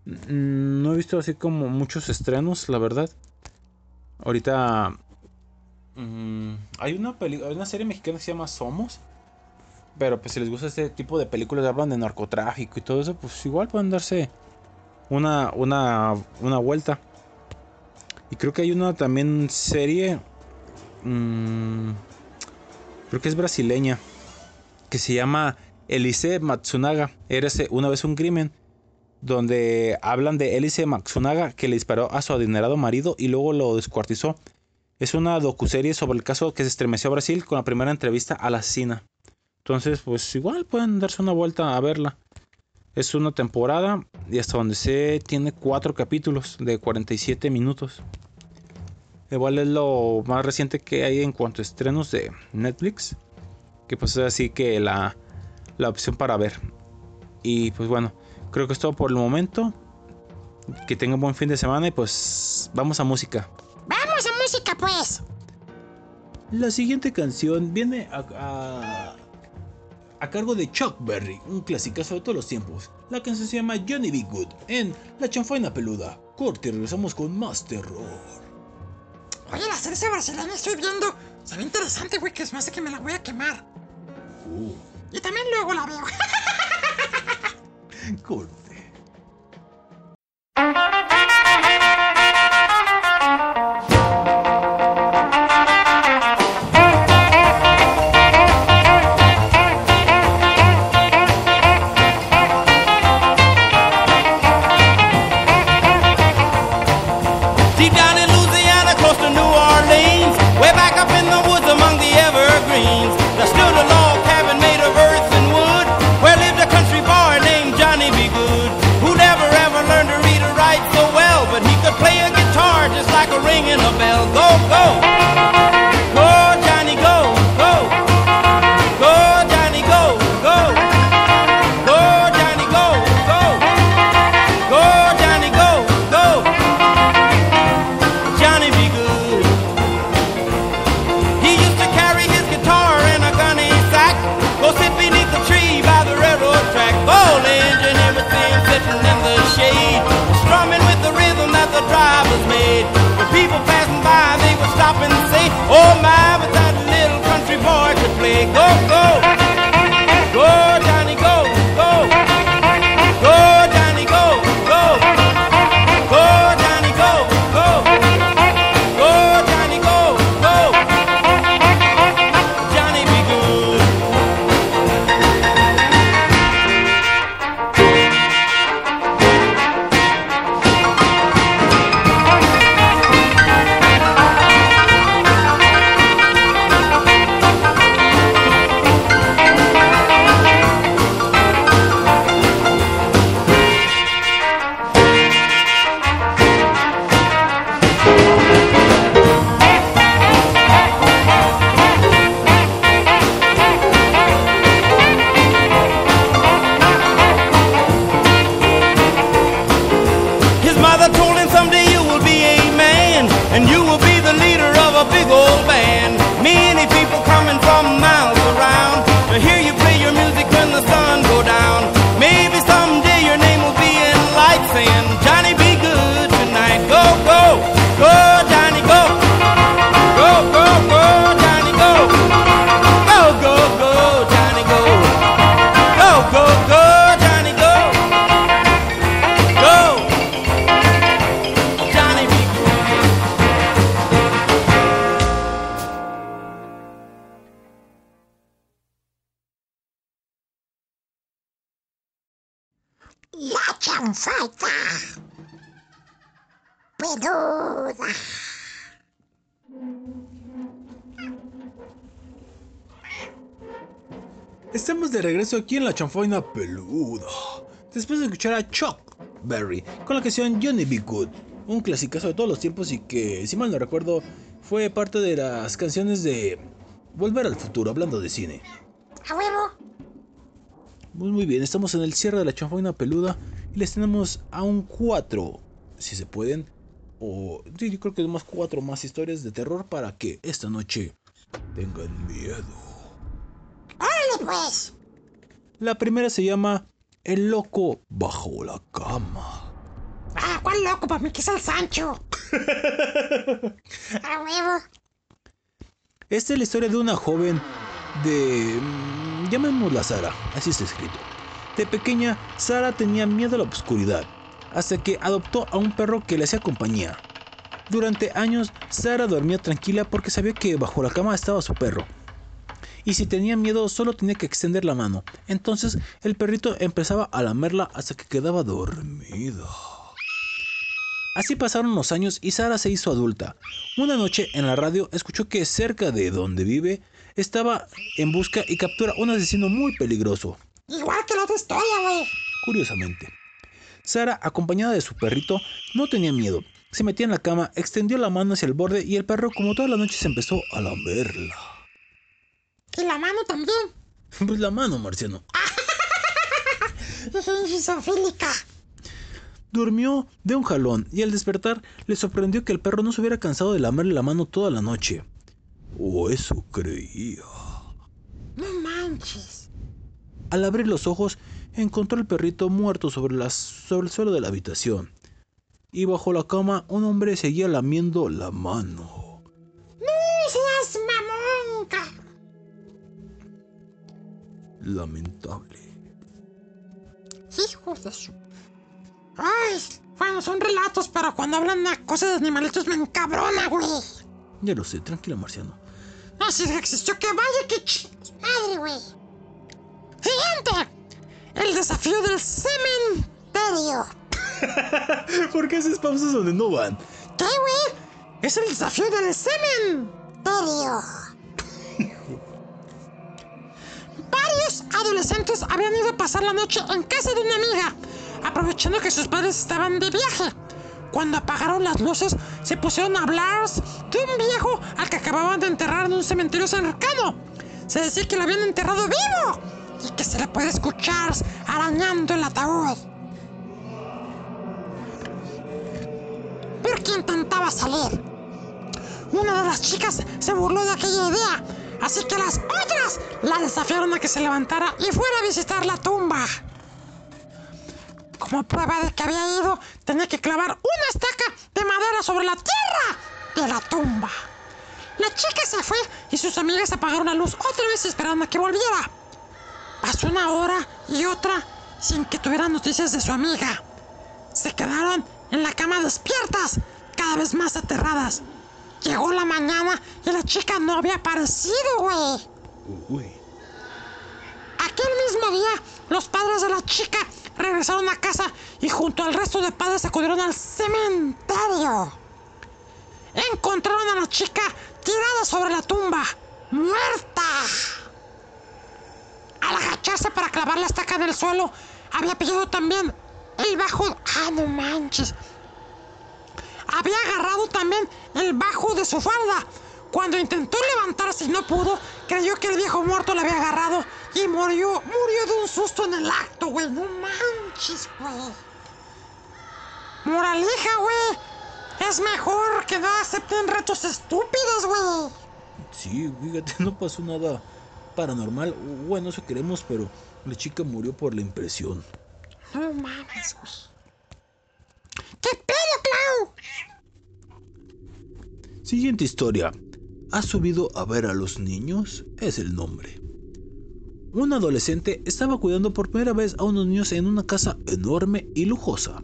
mm, No he visto así como muchos estrenos, la verdad. Ahorita. mm, hay, una peli- hay una serie mexicana que se llama Somos. Pero pues si les gusta este tipo de películas que hablan de narcotráfico y todo eso, pues igual pueden darse una, una, una vuelta. Y creo que hay una también serie. mm, creo que es brasileña. Que se llama Elise Matsunaga. Érase una vez un crimen. Donde hablan de Elise Matsunaga que le disparó a su adinerado marido y luego lo descuartizó. Es una docuserie sobre el caso que se estremeció a Brasil con la primera entrevista a la asesina. Entonces, pues igual pueden darse una vuelta a verla. Es una temporada y hasta donde sé tiene cuatro capítulos de 47 minutos. Igual es lo más reciente que hay en cuanto a estrenos de Netflix. Que pues es así que la, la opción para ver. Y pues bueno, creo que es todo por el momento. Que tengan buen fin de semana y pues vamos a música.
Vamos a música, pues.
La siguiente canción viene a, a, a cargo de Chuck Berry, un clasicazo de todos los tiempos. La canción se llama Johnny B. Good en La Chanfaina Peluda. Corte y regresamos con más terror.
Oye, la serie brasileña estoy viendo. Se ve interesante, güey, que es más de que me la voy a quemar.
Uh,
Y también luego la veo.
corte.
La
chanfaina peluda. Después de escuchar a Chuck Berry con la canción Johnny B. Good, un clasicazo de todos los tiempos y que, si mal no recuerdo, fue parte de las canciones de Volver al futuro, hablando de cine.
A huevo.
Muy, muy bien, estamos en el cierre de la chanfaina peluda y les tenemos a un 4, si se pueden. O sí, yo creo que más cuatro más historias de terror para que esta noche tengan miedo.
¡Órale, pues!
La primera se llama El loco bajo la cama.
Ah, ¿cuál loco? Para mí que es el Sancho. A huevo.
Esta es la historia de una joven de... mm, llamémosla Sara, así está escrito. De pequeña, Sara tenía miedo a la oscuridad, hasta que adoptó a un perro que le hacía compañía. Durante años, Sara dormía tranquila porque sabía que bajo la cama estaba su perro. Y si tenía miedo, solo tenía que extender la mano. Entonces, el perrito empezaba a lamerla hasta que quedaba dormida. Así pasaron los años y Sara se hizo adulta. Una noche en la radio escuchó que cerca de donde vive estaba en busca y captura un asesino muy peligroso.
Igual que la otra historia, güey.
Curiosamente, Sara, acompañada de su perrito, no tenía miedo. Se metía en la cama, extendió la mano hacia el borde y el perro, como toda la noche, se empezó a lamerla.
Y la mano también.
Pues la mano, marciano.
Isofílica.
Durmió de un jalón y al despertar le sorprendió que el perro no se hubiera cansado de lamerle la mano toda la noche. O eso creía.
No manches.
Al abrir los ojos, encontró al perrito muerto sobre, las- sobre el suelo de la habitación. Y bajo la cama, un hombre seguía lamiendo la mano. Lamentable.
Hijo de su. Ay, bueno, son relatos, pero cuando hablan de cosas de animalitos me encabrona, güey.
Ya lo sé, tranquila, marciano.
No, si existió, que vaya, que ch... Madre, güey. Siguiente. El desafío del cementerio.
¿Por qué haces pausas donde no van?
¿Qué, güey? Es el desafío del cementerio. Varios adolescentes habían ido a pasar la noche en casa de una amiga, aprovechando que sus padres estaban de viaje. Cuando apagaron las luces, se pusieron a hablar de un viejo al que acababan de enterrar en un cementerio cercano. Se decía que lo habían enterrado vivo y que se le puede escuchar arañando el ataúd. Pero que intentaba salir. Una de las chicas se burló de aquella idea, así que las otras la desafiaron a que se levantara y fuera a visitar la tumba. Como prueba de que había ido, tenía que clavar una estaca de madera sobre la tierra de la tumba. La chica se fue y sus amigas apagaron la luz otra vez esperando a que volviera. Pasó una hora y otra sin que tuvieran noticias de su amiga. Se quedaron en la cama despiertas, cada vez más aterradas. Llegó la mañana y la chica no había aparecido, güey.
Uy.
Aquel mismo día, los padres de la chica regresaron a casa y junto al resto de padres acudieron al cementerio. Encontraron a la chica tirada sobre la tumba, muerta. Al agacharse para clavar la estaca del suelo, había pillado también el bajo... ¡Ah, no manches! Había agarrado también el bajo de su falda. Cuando intentó levantarse y no pudo, creyó que el viejo muerto le había agarrado y murió, murió de un susto en el acto, güey. No manches, güey. Moraleja, güey. Es mejor que no acepten retos estúpidos, güey.
Sí, fíjate, no pasó nada paranormal. Bueno, eso queremos, pero la chica murió por la impresión.
No mames, güey. ¿Qué pedo, Clau?
Siguiente historia. ¿Has subido a ver a los niños? Es el nombre. Un adolescente estaba cuidando por primera vez a unos niños en una casa enorme y lujosa.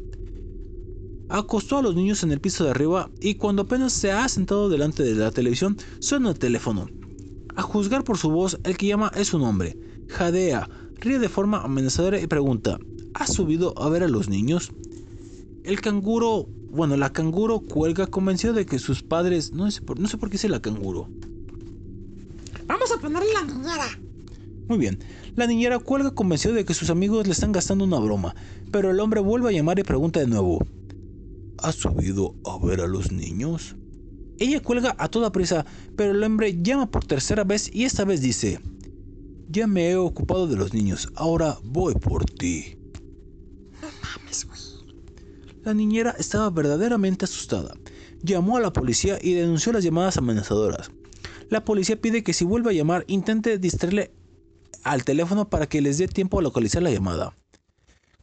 Acostó a los niños en el piso de arriba y cuando apenas se ha sentado delante de la televisión suena el teléfono. A juzgar por su voz, el que llama es un hombre. Jadea, ríe de forma amenazadora y pregunta, ¿has subido a ver a los niños? El canguro, bueno, la canguro cuelga convencido de que sus padres, no sé por, no sé por qué dice la canguro.
Vamos a ponerle la niñera.
Muy bien, la niñera cuelga convencido de que sus amigos le están gastando una broma, pero el hombre vuelve a llamar y pregunta de nuevo, ¿has subido a ver a los niños? Ella cuelga a toda prisa, pero el hombre llama por tercera vez y esta vez dice, ya me he ocupado de los niños, ahora voy por ti. La niñera estaba verdaderamente asustada. Llamó a la policía y denunció las llamadas amenazadoras. La policía pide que si vuelve a llamar intente distraerle al teléfono para que les dé tiempo a localizar la llamada.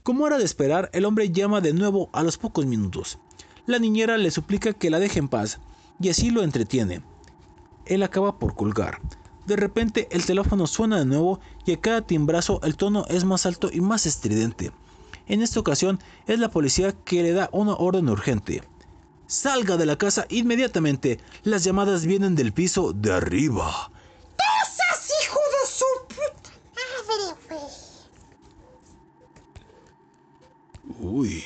Como era de esperar, el hombre llama de nuevo a los pocos minutos. La niñera le suplica que la deje en paz y así lo entretiene. Él acaba por colgar. De repente el teléfono suena de nuevo y a cada timbrazo el tono es más alto y más estridente. En esta ocasión es la policía que le da una orden urgente. Salga de la casa inmediatamente. Las llamadas vienen del piso de arriba.
¡Esas, hijo de su puta madre, güey!
Uy.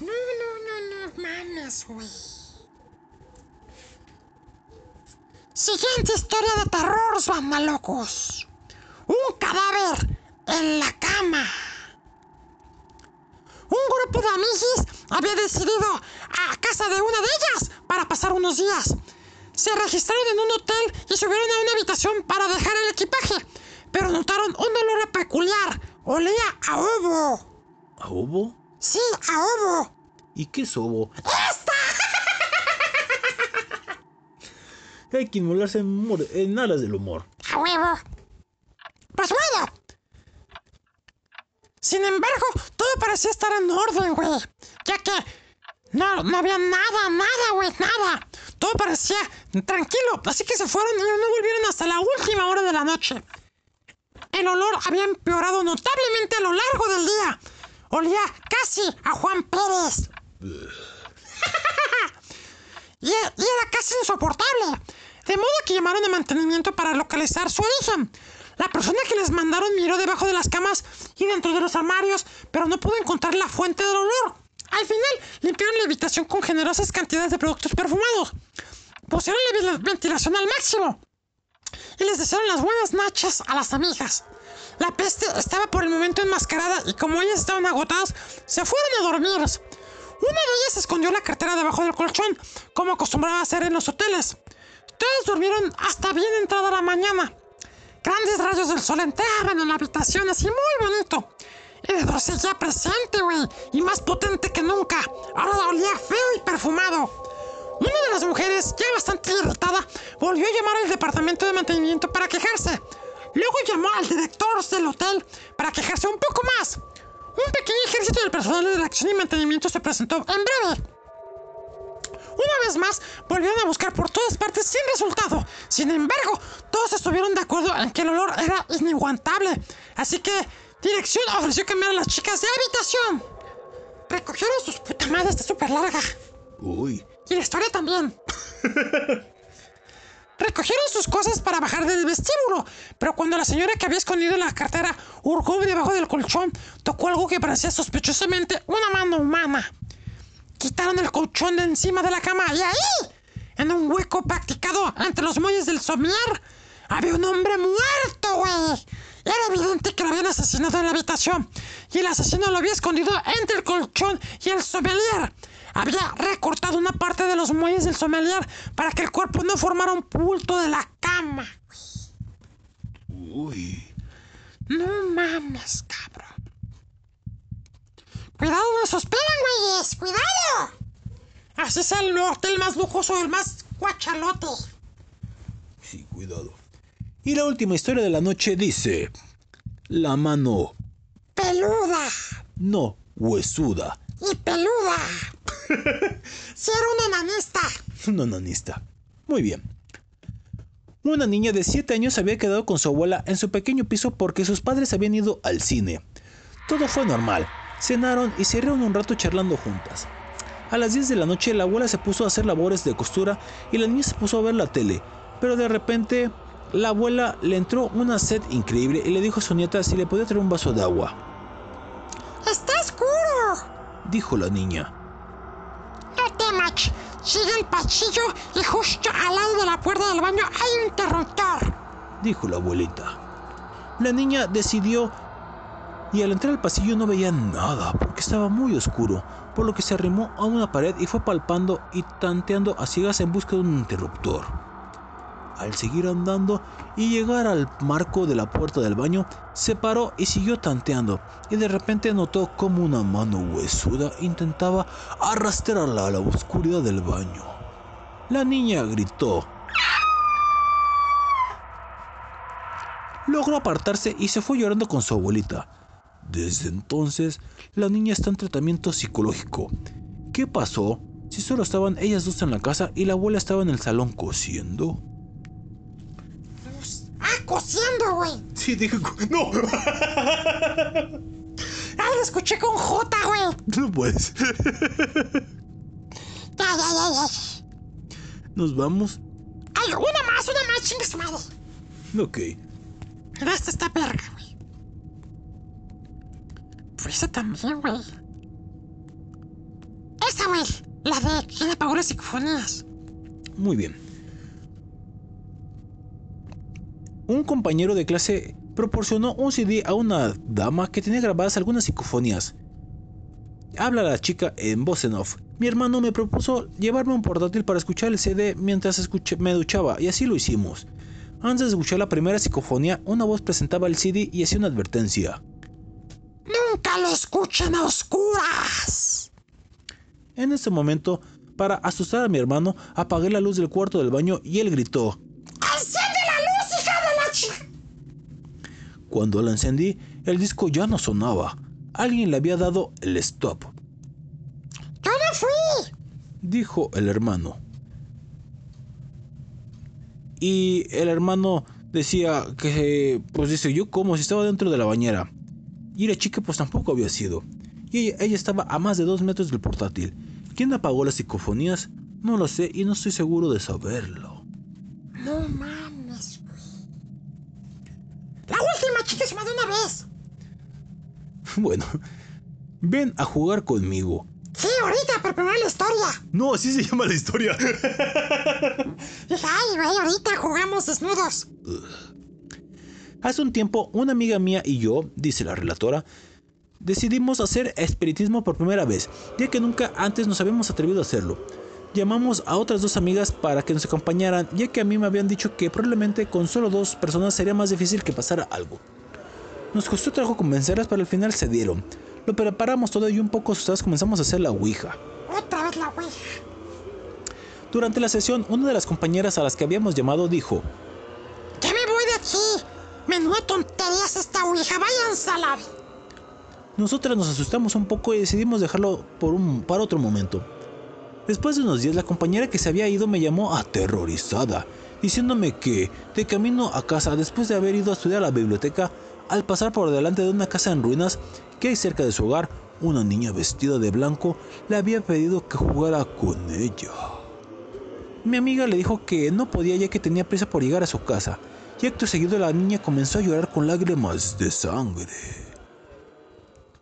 No, no, no, no mames, güey. Siguiente historia de terror, banda locos. Un cadáver en la cama. Un grupo de amigos había decidido a casa de una de ellas para pasar unos días. Se registraron en un hotel y subieron a una habitación para dejar el equipaje, pero notaron un olor peculiar. Olía a ovo.
¿A ovo?
Sí, a ovo.
¿Y qué es ovo? Hay que inmolarse en, en alas del humor.
A huevo. Pues bueno. Sin embargo, todo parecía estar en orden, güey. Ya que no, no había nada, nada, güey, nada. Todo parecía tranquilo. Así que se fueron y no volvieron hasta la última hora de la noche. El olor había empeorado notablemente a lo largo del día. Olía casi a Juan Pérez. y, y era casi insoportable. De modo que llamaron a mantenimiento para localizar su origen. La persona que les mandaron miró debajo de las camas y dentro de los armarios, pero no pudo encontrar la fuente del olor. Al final, limpiaron la habitación con generosas cantidades de productos perfumados. Pusieron la ventilación al máximo y les desearon las buenas nachas a las amigas. La peste estaba por el momento enmascarada y como ellas estaban agotadas, se fueron a dormir. Una de ellas escondió la cartera debajo del colchón, como acostumbraba a hacer en los hoteles. Todos durmieron hasta bien entrada la mañana. Grandes rayos del sol entraban en la habitación así muy bonito. El hedor seguía presente, güey, y más potente que nunca. Ahora olía feo y perfumado. Una de las mujeres, ya bastante irritada, volvió a llamar al departamento de mantenimiento para quejarse. Luego llamó al director del hotel para quejarse un poco más. Un pequeño ejército del personal de dirección y mantenimiento se presentó en breve. Una vez más, volvieron a buscar por todas partes sin resultado. Sin embargo, todos estuvieron de acuerdo en que el olor era inaguantable. Así que, dirección ofreció cambiar a las chicas de habitación. Recogieron sus puta madre, está súper larga.
Uy.
Y la historia también. Recogieron sus cosas para bajar del vestíbulo, pero cuando la señora que había escondido la cartera hurgó debajo del colchón, tocó algo que parecía sospechosamente una mano humana. Quitaron el colchón de encima de la cama y ahí, en un hueco practicado entre los muelles del somier, había un hombre muerto, güey. Era evidente que lo habían asesinado en la habitación y el asesino lo había escondido entre el colchón y el sommelier. Había recortado una parte de los muelles del sommelier para que el cuerpo no formara un bulto de la cama.
Uy.
No mames, cabrón. Cuidado, nos hospedan, güeyes. Cuidado. Así es el hotel más lujoso, el más guachalote.
Sí, cuidado.
Y la última historia de la noche dice: La mano,
Peluda
no huesuda.
y peluda. si era un onanista.
Un onanista. Muy bien. Una niña de 7 años había quedado con su abuela en su pequeño piso porque sus padres habían ido al cine. Todo fue normal. Cenaron y se rieron un rato charlando juntas. A las 10 de la noche la abuela se puso a hacer labores de costura y la niña se puso a ver la tele. Pero de repente la abuela le entró una sed increíble y le dijo a su nieta si le podía traer un vaso de agua.
Está oscuro.
Dijo la niña.
No temas. Sigue el pasillo y justo al lado de la puerta del baño hay un interruptor.
dijo la abuelita. La niña decidió y al entrar al pasillo no veía nada porque estaba muy oscuro. por lo que se arrimó a una pared y fue palpando y tanteando a ciegas en busca de un interruptor. Al seguir andando y llegar al marco de la puerta del baño, se paró y siguió tanteando, y de repente notó como una mano huesuda intentaba arrastrarla a la oscuridad del baño. La niña gritó. Logró apartarse y se fue llorando con su abuelita. Desde entonces, la niña está en tratamiento psicológico. ¿Qué pasó si solo estaban ellas dos en la casa y la abuela estaba en el salón cosiendo?
Ah, cosiendo, güey.
Sí, dije. ¡No!
Ah, lo escuché con J, güey.
No puedes.
Ya, ya, ya, ya.
Nos vamos.
Ay, una más, una más, chingue su madre.
Ok.
Esta está verga, güey. Esa también, güey. Esta, güey. La de quién apagó las psicofonías.
Muy bien. Un compañero de clase proporcionó un CD a una dama que tenía grabadas algunas psicofonías. Habla la chica en voz en off. Mi hermano me propuso llevarme un portátil para escuchar el CD mientras me duchaba y así lo hicimos. Antes de escuchar la primera psicofonía, una voz presentaba el CD y hacía una advertencia.
Nunca lo escuchen a oscuras.
En ese momento, para asustar a mi hermano, apagué la luz del cuarto del baño y él gritó.
¡Enciende la luz, hija de la chica!
Cuando la encendí, el disco ya no sonaba. Alguien le había dado el stop,
¡Yo no fui!
dijo el hermano. Y el hermano decía que, pues dice, yo como si estaba dentro de la bañera. Y la chica pues tampoco había sido. Y ella, ella estaba a más de dos metros del portátil. ¿Quién apagó las psicofonías? No lo sé y no estoy seguro de saberlo.
No mames. La última, chica, se de una vez.
Bueno, ven a jugar conmigo.
Sí, ahorita, pero primero la historia.
No, así se llama la historia.
Ay, güey, ahorita jugamos desnudos.
Hace un tiempo, una amiga mía y yo, dice la relatora, decidimos hacer espiritismo por primera vez, ya que nunca antes nos habíamos atrevido a hacerlo. Llamamos a otras dos amigas para que nos acompañaran, ya que a mí me habían dicho que probablemente con solo dos personas sería más difícil que pasara algo. Nos costó trabajo convencerlas, pero al final se dieron. Lo preparamos todo y un poco asustadas comenzamos a hacer la Ouija.
Otra vez la güey.
Durante la sesión, una de las compañeras a las que habíamos llamado dijo,
Ya me voy de aquí. Menuda tonterías esta ouija. Váyanse a la...
Nosotras nos asustamos un poco y decidimos dejarlo por un, para otro momento. Después de unos días, la compañera que se había ido me llamó aterrorizada, diciéndome que, de camino a casa después de haber ido a estudiar a la biblioteca, al pasar por delante de una casa en ruinas que hay cerca de su hogar, una niña vestida de blanco le había pedido que jugara con ella. Mi amiga le dijo que no podía ya que tenía prisa por llegar a su casa, y acto seguido la niña comenzó a llorar con lágrimas de sangre.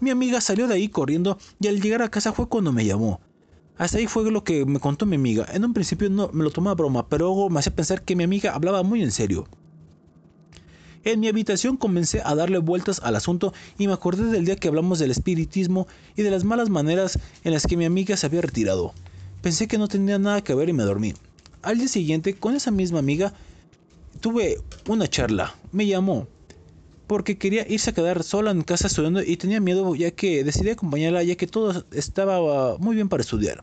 Mi amiga salió de ahí corriendo y al llegar a casa fue cuando me llamó. Hasta ahí fue lo que me contó mi amiga. En un principio no me lo tomé a broma, pero luego me hacía pensar que mi amiga hablaba muy en serio. En mi habitación comencé a darle vueltas al asunto y me acordé del día que hablamos del espiritismo y de las malas maneras en las que mi amiga se había retirado. Pensé que no tenía nada que ver y me dormí. Al día siguiente, con esa misma amiga, tuve una charla. Me llamó porque quería irse a quedar sola en casa estudiando y tenía miedo ya que decidí acompañarla ya que todo estaba muy bien para estudiar.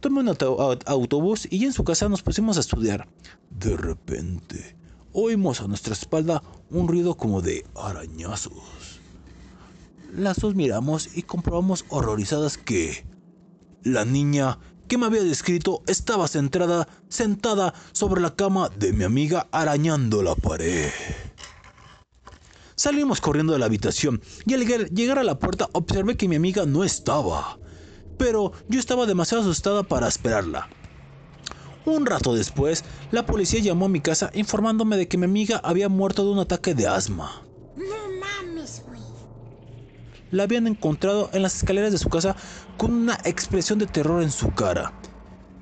Tomé un auto- au- autobús y en su casa nos pusimos a estudiar. De repente, oímos a nuestra espalda un ruido como de arañazos. Las dos miramos y comprobamos horrorizadas que la niña que me había descrito estaba centrada, sentada sobre la cama de mi amiga arañando la pared. Salimos corriendo de la habitación y al llegar- a la puerta observé que mi amiga no estaba. Pero yo estaba demasiado asustada para esperarla. Un rato después, la policía llamó a mi casa informándome de que mi amiga había muerto de un ataque de asma. La habían encontrado en las escaleras de su casa con una expresión de terror en su cara.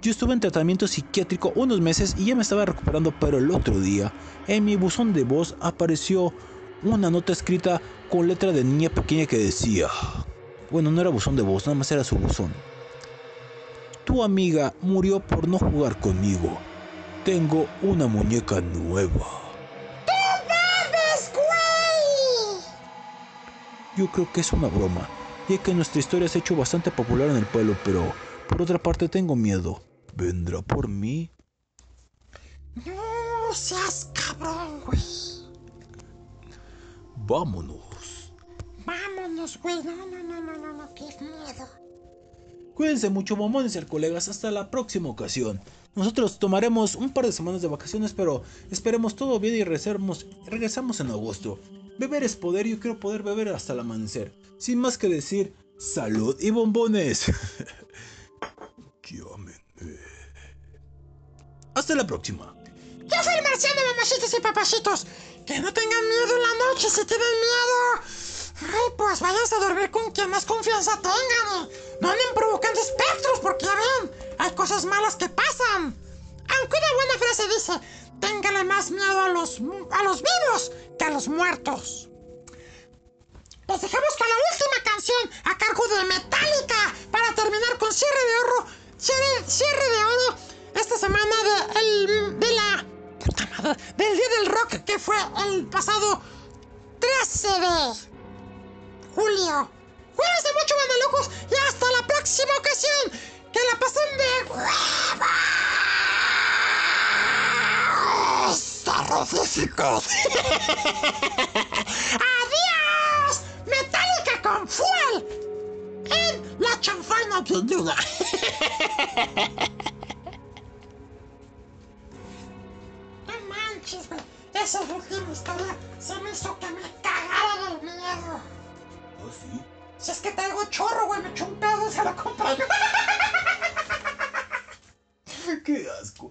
Yo estuve en tratamiento psiquiátrico unos meses y ya me estaba recuperando, pero el otro día, en mi buzón de voz apareció una nota escrita con letra de niña pequeña que decía: Bueno, no era buzón de voz, nada más era su buzón. Tu amiga murió por no jugar conmigo. Tengo una muñeca nueva. Yo creo que es una broma, ya que nuestra historia se ha hecho bastante popular en el pueblo, pero por otra parte tengo miedo. ¿Vendrá por mí?
No seas cabrón, güey.
Vámonos.
Vámonos, güey. No, no, no, no, no, no, qué miedo.
Cuídense mucho, mamones y colegas. Hasta la próxima ocasión. Nosotros tomaremos un par de semanas de vacaciones, pero esperemos todo bien y regresamos, regresamos en agosto. Beber es poder yo quiero poder beber hasta el amanecer. Sin más que decir, salud y bombones. Hasta la próxima.
Yo soy el marciano, mamacitos y papacitos. Que no tengan miedo en la noche si tienen miedo. Ay, pues váyanse a dormir con quien más confianza tengan. No anden provocando espectros porque ya ven, hay cosas malas que pasan. Aunque una buena frase dice, téngale más miedo a los, a los vivos que a los muertos. Les dejamos con la última canción a cargo de Metallica para terminar con cierre de oro. Cierre, de oro esta semana de, el, de la. Puta madre, del Día del Rock que fue el pasado 13 de julio. Cuídense mucho, banda locos, y hasta la próxima ocasión. Que la pasen de. Terroríficos. ¡Adiós! Metallica con Fuel en la chanfaina viuda. No manches, güey. Esa última historia se me hizo que me cagara del miedo.
¿Ah, sí?
Si es que traigo chorro, güey, me eché un pedo y se lo compré yo.
¡Qué asco!